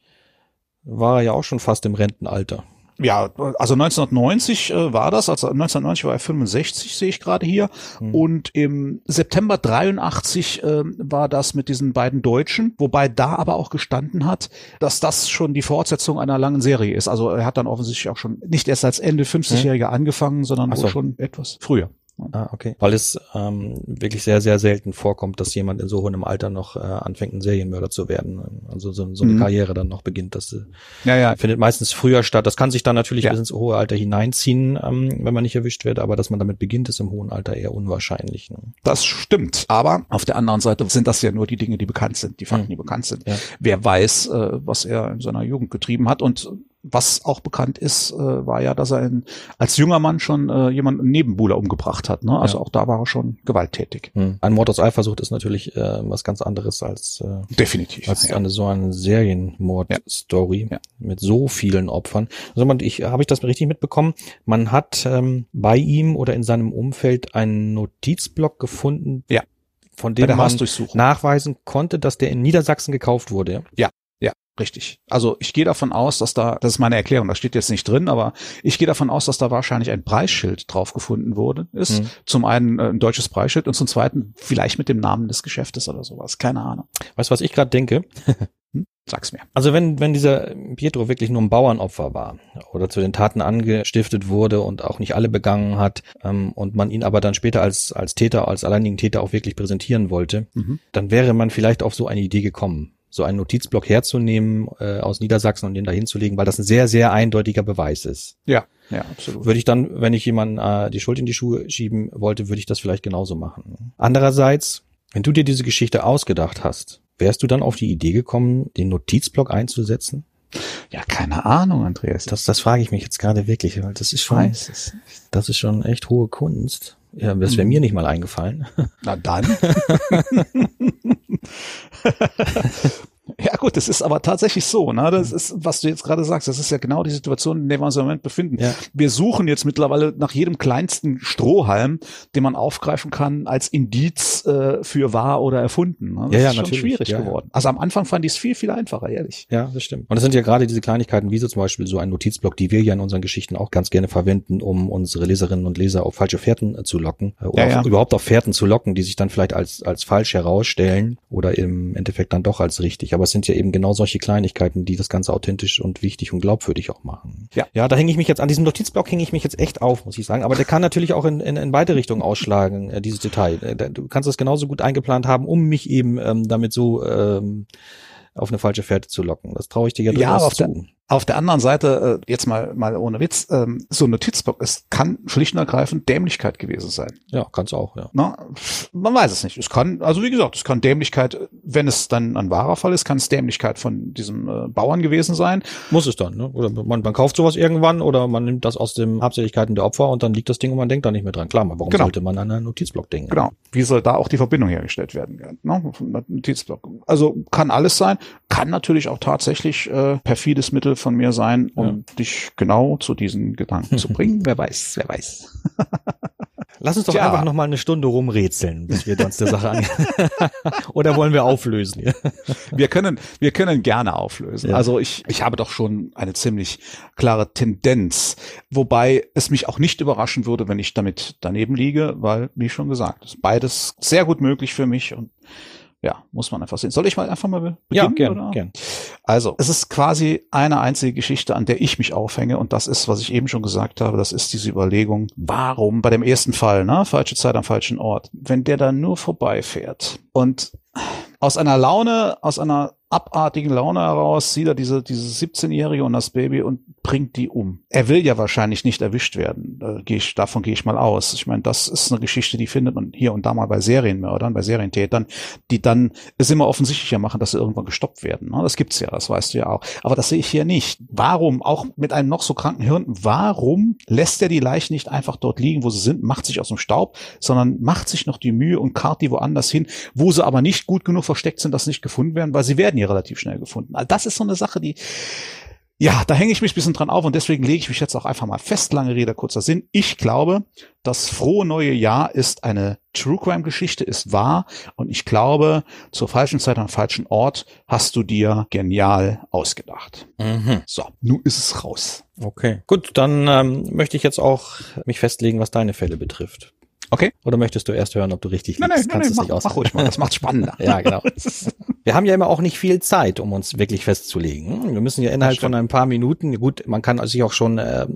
war er ja auch schon fast im Rentenalter. Ja, also 1990 äh, war das, also 1990 war er 65, sehe ich gerade hier. Mhm. Und im September 83 äh, war das mit diesen beiden Deutschen, wobei da aber auch gestanden hat, dass das schon die Fortsetzung einer langen Serie ist. Also er hat dann offensichtlich auch schon nicht erst als Ende 50-Jähriger mhm. angefangen, sondern so. schon etwas früher. Ah, okay. Weil es ähm, wirklich sehr, sehr selten vorkommt, dass jemand in so hohem Alter noch äh, anfängt, ein Serienmörder zu werden. Also so, so eine mhm. Karriere dann noch beginnt. Das äh, ja, ja. findet meistens früher statt. Das kann sich dann natürlich ja. bis ins hohe Alter hineinziehen, ähm, wenn man nicht erwischt wird, aber dass man damit beginnt, ist im hohen Alter eher unwahrscheinlich. Ne? Das stimmt. Aber auf der anderen Seite sind das ja nur die Dinge, die bekannt sind, die Fakten, mhm. die bekannt sind. Ja. Wer weiß, äh, was er in seiner Jugend getrieben hat und was auch bekannt ist, äh, war ja, dass er in, als junger Mann schon äh, jemanden Nebenbuhler umgebracht hat. Ne? Also Ja. auch da war er schon gewalttätig. Hm. Ein Mord aus Eifersucht ist natürlich äh, was ganz anderes als, äh, Definitiv. als ja. eine so eine Serienmord-Story Ja. mit so vielen Opfern. Also man, ich habe ich das richtig mitbekommen? Man hat ähm, bei ihm oder in seinem Umfeld einen Notizblock gefunden, Ja. von dem man nachweisen konnte, dass der in Niedersachsen gekauft wurde. Ja, richtig. Also ich gehe davon aus, dass da, das ist meine Erklärung, das steht jetzt nicht drin, aber ich gehe davon aus, dass da wahrscheinlich ein Preisschild drauf gefunden wurde, ist. Mhm. Zum einen äh, ein deutsches Preisschild und zum zweiten vielleicht mit dem Namen des Geschäftes oder sowas. Keine Ahnung. Weißt du, was ich gerade denke? Sag's mir. Also wenn, wenn dieser Pietro wirklich nur ein Bauernopfer war oder zu den Taten angestiftet wurde und auch nicht alle begangen hat ähm, und man ihn aber dann später als, als Täter, als alleinigen Täter auch wirklich präsentieren wollte, Mhm. dann wäre man vielleicht auf so eine Idee gekommen, so einen Notizblock herzunehmen äh, aus Niedersachsen und den da hinzulegen, weil das ein sehr, sehr eindeutiger Beweis ist. Ja, ja, absolut. Würde ich dann, wenn ich jemanden äh, die Schuld in die Schuhe schieben wollte, würde ich das vielleicht genauso machen. Andererseits, wenn du dir diese Geschichte ausgedacht hast, wärst du dann auf die Idee gekommen, den Notizblock einzusetzen? Ja, keine Ahnung, Andreas. Das, das frage ich mich jetzt gerade wirklich, weil das ist schon, das ist schon echt hohe Kunst. Ja, das wäre Mhm. mir nicht mal eingefallen. Na dann. Ja gut, das ist aber tatsächlich so. Ne? Das ist, was du jetzt gerade sagst, das ist ja genau die Situation, in der wir uns im Moment befinden. Ja. Wir suchen jetzt mittlerweile nach jedem kleinsten Strohhalm, den man aufgreifen kann als Indiz äh, für wahr oder erfunden. Ne? Das Ja, ja, ist schon natürlich. schwierig Ja, geworden. Also am Anfang fand ich es viel, viel einfacher, ehrlich. Ja, das stimmt. Und das sind ja gerade diese Kleinigkeiten, wie so zum Beispiel so ein Notizblock, die wir ja in unseren Geschichten auch ganz gerne verwenden, um unsere Leserinnen und Leser auf falsche Fährten äh, zu locken. äh, Oder. Auf, überhaupt auf Fährten zu locken, die sich dann vielleicht als, als falsch herausstellen oder im Endeffekt dann doch als richtig. Aber es sind ja eben genau solche Kleinigkeiten, die das Ganze authentisch und wichtig und glaubwürdig auch machen. Ja. Ja, da hänge ich mich jetzt, an diesem Notizblock hänge ich mich jetzt echt auf, muss ich sagen. Aber der kann natürlich auch in, in, in beide Richtungen ausschlagen, äh, dieses Detail. Äh, Du kannst es genauso gut eingeplant haben, um mich eben ähm, damit so ähm, auf eine falsche Fährte zu locken. Das traue ich dir ja Ja, durchaus aber auf der- zu. Auf der anderen Seite, äh, jetzt mal, mal ohne Witz, ähm, so ein Notizblock, es kann schlicht und ergreifend Dämlichkeit gewesen sein. Ja, kann's auch, ja. Na, man weiß es nicht. Es kann, also wie gesagt, es kann Dämlichkeit, wenn es dann ein wahrer Fall ist, kann es Dämlichkeit von diesem äh, Bauern gewesen sein. Muss es dann, ne? Oder man, man kauft sowas irgendwann oder man nimmt das aus den Habseligkeiten der Opfer und dann liegt das Ding und man denkt da nicht mehr dran. Klar, aber warum Genau. sollte man an einen Notizblock denken? Genau. Wie soll da auch die Verbindung hergestellt werden? Ne? Notizblock. Also kann alles sein, kann natürlich auch tatsächlich äh, perfides Mittel von mir sein, um dich genau zu diesen Gedanken zu bringen. Wer weiß, wer weiß. Lass uns doch Tja. einfach noch mal eine Stunde rumrätseln, bis wir uns der Sache an. oder wollen wir auflösen? Wir können, wir können gerne auflösen. Ja. Also ich, ich habe doch schon eine ziemlich klare Tendenz, wobei es mich auch nicht überraschen würde, wenn ich damit daneben liege, weil, wie schon gesagt, ist beides sehr gut möglich für mich und ja, muss man einfach sehen. Soll ich mal einfach mal be- Ja, beginnen? gern, oder? gern. Also, es ist quasi eine einzige Geschichte, an der ich mich aufhänge. Und das ist, was ich eben schon gesagt habe, das ist diese Überlegung, warum bei dem ersten Fall, ne, falsche Zeit am falschen Ort, wenn der dann nur vorbeifährt und aus einer Laune, aus einer abartigen Laune heraus sieht er diese, diese 17-Jährige und das Baby und bringt die um. Er will ja wahrscheinlich nicht erwischt werden. Da gehe ich, davon gehe ich mal aus. Ich meine, das ist eine Geschichte, die findet man hier und da mal bei Serienmördern, bei Serientätern, die dann es immer offensichtlicher machen, dass sie irgendwann gestoppt werden. ne? Das gibt's ja, das weißt du ja auch. Aber das sehe ich hier nicht. Warum, auch mit einem noch so kranken Hirn, warum lässt er die Leichen nicht einfach dort liegen, wo sie sind, macht sich aus dem Staub, sondern macht sich noch die Mühe und karrt die woanders hin, wo sie aber nicht gut genug versteckt sind, dass sie nicht gefunden werden, weil sie werden ja relativ schnell gefunden. Also das ist so eine Sache, die ja, da hänge ich mich ein bisschen dran auf und deswegen lege ich mich jetzt auch einfach mal fest, lange Rede, kurzer Sinn. Ich glaube, das frohe neue Jahr ist eine True Crime Geschichte, ist wahr und ich glaube, zur falschen Zeit am falschen Ort hast du dir genial ausgedacht. Mhm. So, nun ist es raus. Okay. Gut, dann ähm, möchte ich jetzt auch mich festlegen, was deine Fälle betrifft. Okay? Oder möchtest du erst hören, ob du richtig liegst? Kannst du es mach, nicht mach ruhig mal, das macht spannender. Ja, genau. Wir haben ja immer auch nicht viel Zeit, um uns wirklich festzulegen. Wir müssen ja innerhalb von ein paar Minuten, gut, man kann sich auch schon äh,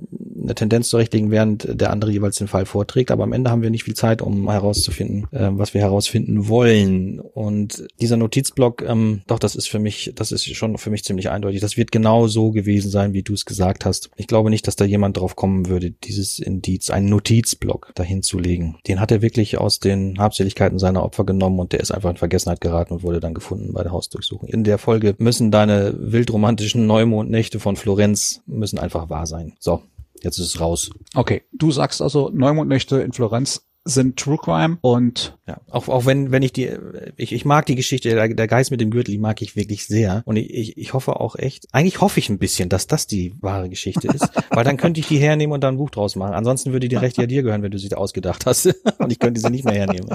eine Tendenz zurechtlegen, während der andere jeweils den Fall vorträgt. Aber am Ende haben wir nicht viel Zeit, um herauszufinden, äh, was wir herausfinden wollen. Und dieser Notizblock, ähm, doch, das ist für mich, das ist schon für mich ziemlich eindeutig. Das wird genau so gewesen sein, wie du es gesagt hast. Ich glaube nicht, dass da jemand drauf kommen würde, dieses Indiz, einen Notizblock dahin zu legen. Den hat er wirklich aus den Habseligkeiten seiner Opfer genommen und der ist einfach in Vergessenheit geraten und wurde dann gefunden bei der Hausdurchsuchung. In der Folge müssen deine wildromantischen Neumondnächte von Florenz müssen einfach wahr sein. So, jetzt ist es raus. Okay, du sagst also Neumondnächte in Florenz sind True Crime und ja, auch, auch wenn, wenn ich die, ich, ich mag die Geschichte, der, der Geist mit dem Gürtel, die mag ich wirklich sehr. Und ich, ich, ich hoffe auch echt, eigentlich hoffe ich ein bisschen, dass das die wahre Geschichte ist, weil dann könnte ich die hernehmen und dann ein Buch draus machen. Ansonsten würde die Rechte ja dir gehören, wenn du sie ausgedacht hast. und ich könnte sie nicht mehr hernehmen.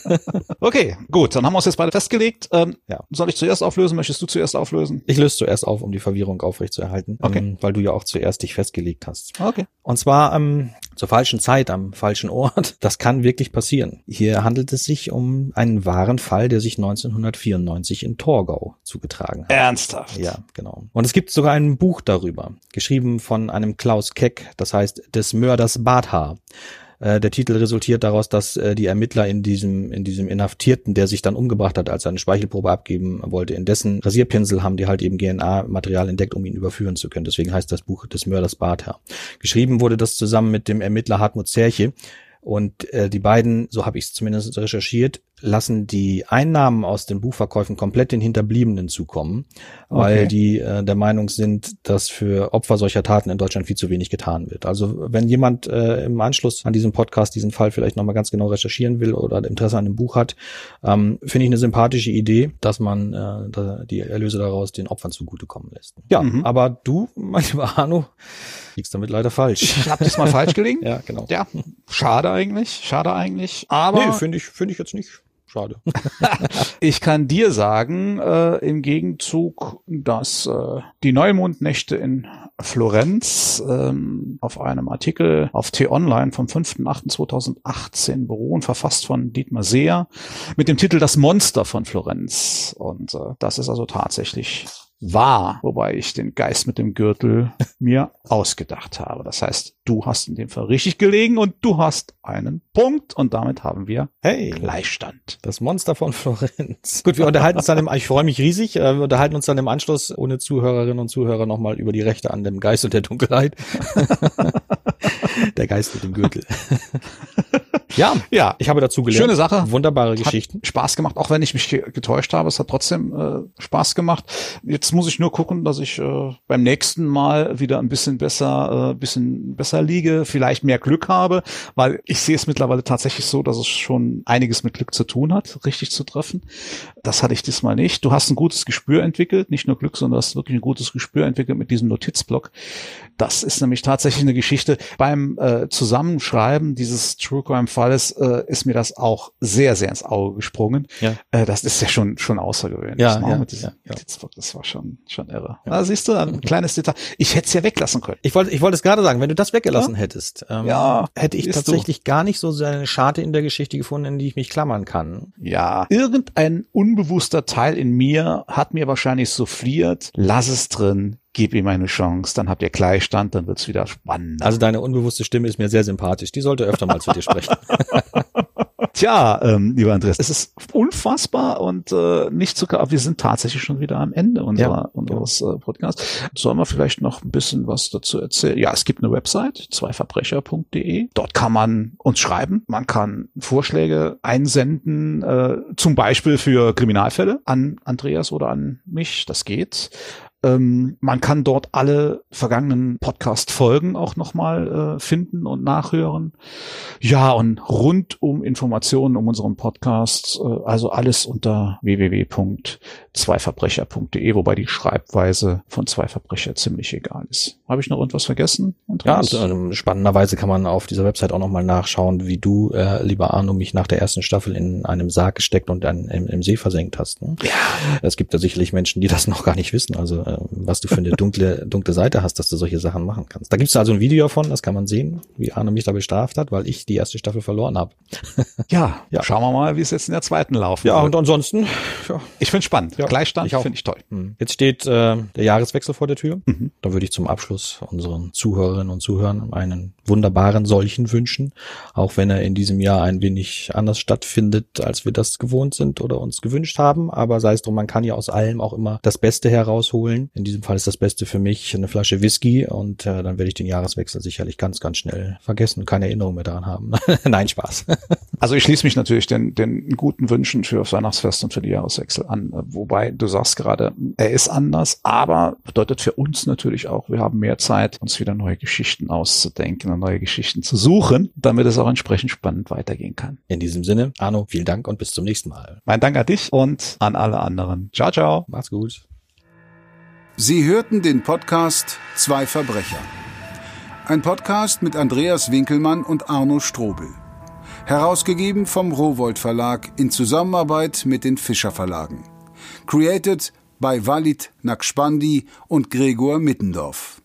okay, gut, dann haben wir uns jetzt beide festgelegt. Ähm, ja. Soll ich zuerst auflösen? Möchtest du zuerst auflösen? Ich löse zuerst auf, um die Verwirrung aufrechtzuerhalten, okay. ähm, weil du ja auch zuerst dich festgelegt hast. Okay. Und zwar ähm, zur falschen Zeit, am falschen Ort. Das kann wirklich passieren. Hier handelt es sich um einen wahren Fall, der sich 1994 in Torgau zugetragen hat. Ernsthaft? Ja, genau. Und es gibt sogar ein Buch darüber, geschrieben von einem Klaus Keck, das heißt Des Mörders Barthaar. Äh, der Titel resultiert daraus, dass äh, die Ermittler in diesem, in diesem Inhaftierten, der sich dann umgebracht hat, als er eine Speichelprobe abgeben wollte, in dessen Rasierpinsel haben die halt eben GNA-Material entdeckt, um ihn überführen zu können. Deswegen heißt das Buch des Mörders Barthaar. Geschrieben wurde das zusammen mit dem Ermittler Hartmut Zerche. Und äh, die beiden, so habe ich es zumindest recherchiert, lassen die Einnahmen aus den Buchverkäufen komplett den Hinterbliebenen zukommen, weil okay. die äh, der Meinung sind, dass für Opfer solcher Taten in Deutschland viel zu wenig getan wird. Also wenn jemand äh, im Anschluss an diesem Podcast diesen Fall vielleicht nochmal ganz genau recherchieren will oder Interesse an dem Buch hat, ähm, finde ich eine sympathische Idee, dass man äh, die Erlöse daraus den Opfern zugutekommen lässt. Ja, mhm. aber du, mein lieber Arno, liegst damit leider falsch. Ich habe diesmal falsch gelegen. ja, genau. Ja, schade eigentlich, schade eigentlich. Aber nee, finde ich, finde ich jetzt nicht. Schade. ich kann dir sagen, äh, im Gegenzug, dass äh, die Neumondnächte in Florenz ähm, auf einem Artikel auf T-Online vom 5.8.2018 beruhen, verfasst von Dietmar Seer, mit dem Titel Das Monster von Florenz. Und äh, das ist also tatsächlich wahr, wobei ich den Geist mit dem Gürtel mir ausgedacht habe. Das heißt, du hast in dem Fall richtig gelegen und du hast einen Punkt und damit haben wir hey, Gleichstand. Das Monster von Florenz. Gut, wir unterhalten uns dann im, ich freue mich riesig, äh, wir unterhalten uns dann im Anschluss ohne Zuhörerinnen und Zuhörer nochmal über die Rechte an dem Geist und der Dunkelheit. der Geist mit dem Gürtel. Ja, ja. Ich habe dazu gelernt. Schöne Sache. Wunderbare Geschichten. Hat Spaß gemacht, auch wenn ich mich getäuscht habe. Es hat trotzdem äh, Spaß gemacht. Jetzt muss ich nur gucken, dass ich äh, beim nächsten Mal wieder ein bisschen besser, äh, bisschen besser liege, vielleicht mehr Glück habe, weil ich sehe es mittlerweile tatsächlich so, dass es schon einiges mit Glück zu tun hat, richtig zu treffen. Das hatte ich diesmal nicht. Du hast ein gutes Gespür entwickelt, nicht nur Glück, sondern du hast wirklich ein gutes Gespür entwickelt mit diesem Notizblock. Das ist nämlich tatsächlich eine Geschichte. Beim äh, Zusammenschreiben dieses True Crime Falles äh, ist mir das auch sehr, sehr ins Auge gesprungen. Ja. Äh, das ist ja schon schon außergewöhnlich. Ja, ja, mit diesem ja, ja. Das war schon schon irre. Ja. Da siehst du ein kleines Detail. Ich hätte es ja weglassen können. Ich wollte, ich wollte es gerade sagen, wenn du das weggelassen hättest, ähm, Ja, hätte ich tatsächlich gar nicht so eine Scharte in der Geschichte gefunden, in die ich mich klammern kann. Ja, irgendein unbewusster Teil in mir hat mir wahrscheinlich souffliert, lass es drin, gib ihm eine Chance, dann habt ihr Gleichstand, dann wird's wieder spannend. Also deine unbewusste Stimme ist mir sehr sympathisch. Die sollte öfter mal zu dir sprechen. Tja, ähm, lieber Andreas, es ist unfassbar und äh, nicht zu aber wir sind tatsächlich schon wieder am Ende unserer, Ja, unseres äh, Podcasts. Sollen wir vielleicht noch ein bisschen was dazu erzählen? Ja, es gibt eine Website, zweiverbrecher.de. Dort kann man uns schreiben. Man kann Vorschläge einsenden, äh, zum Beispiel für Kriminalfälle an Andreas oder an mich. Das geht. Ähm, man kann dort alle vergangenen Podcast-Folgen auch nochmal äh, finden und nachhören. Ja, und rund um Informationen um unseren Podcast, äh, also alles unter www.zweiverbrecher.de, wobei die Schreibweise von zwei Verbrecher ziemlich egal ist. Habe ich noch irgendwas vergessen? Ja, Andreas? und ähm, spannenderweise kann man auf dieser Website auch nochmal nachschauen, wie du, äh, lieber Arno, mich nach der ersten Staffel in einem Sarg gesteckt und dann im, im See versenkt hast. Ne? Ja. Es gibt da sicherlich Menschen, die das noch gar nicht wissen. Also was du für eine dunkle, dunkle Seite hast, dass du solche Sachen machen kannst. Da gibt's also ein Video davon, das kann man sehen, wie Arne mich da bestraft hat, weil ich die erste Staffel verloren habe. Ja, Ja. schauen wir mal, wie es jetzt in der zweiten laufen Ja, wird. und ansonsten, ja, Ich finde spannend. Ja, Gleichstand finde ich toll. Hm. Jetzt steht äh, der Jahreswechsel vor der Tür. Mhm. Da würde ich zum Abschluss unseren Zuhörerinnen und Zuhörern einen wunderbaren solchen wünschen, auch wenn er in diesem Jahr ein wenig anders stattfindet, als wir das gewohnt sind oder uns gewünscht haben. Aber sei es drum, man kann ja aus allem auch immer das Beste herausholen. In diesem Fall ist das Beste für mich eine Flasche Whisky und äh, dann werde ich den Jahreswechsel sicherlich ganz, ganz schnell vergessen und keine Erinnerung mehr daran haben. Nein, Spaß. Also ich schließe mich natürlich den, den guten Wünschen für das Weihnachtsfest und für die Jahreswechsel an. Wobei du sagst gerade, er ist anders, aber bedeutet für uns natürlich auch, wir haben mehr Zeit, uns wieder neue Geschichten auszudenken und neue Geschichten zu suchen, damit es auch entsprechend spannend weitergehen kann. In diesem Sinne, Arno, vielen Dank und bis zum nächsten Mal. Mein Dank an dich und an alle anderen. Ciao, ciao. Macht's gut. Sie hörten den Podcast Zwei Verbrecher. Ein Podcast mit Andreas Winkelmann und Arno Strobel. Herausgegeben vom Rowold Verlag in Zusammenarbeit mit den Fischer Verlagen. Created by Walid Nakspandi und Gregor Mittendorf.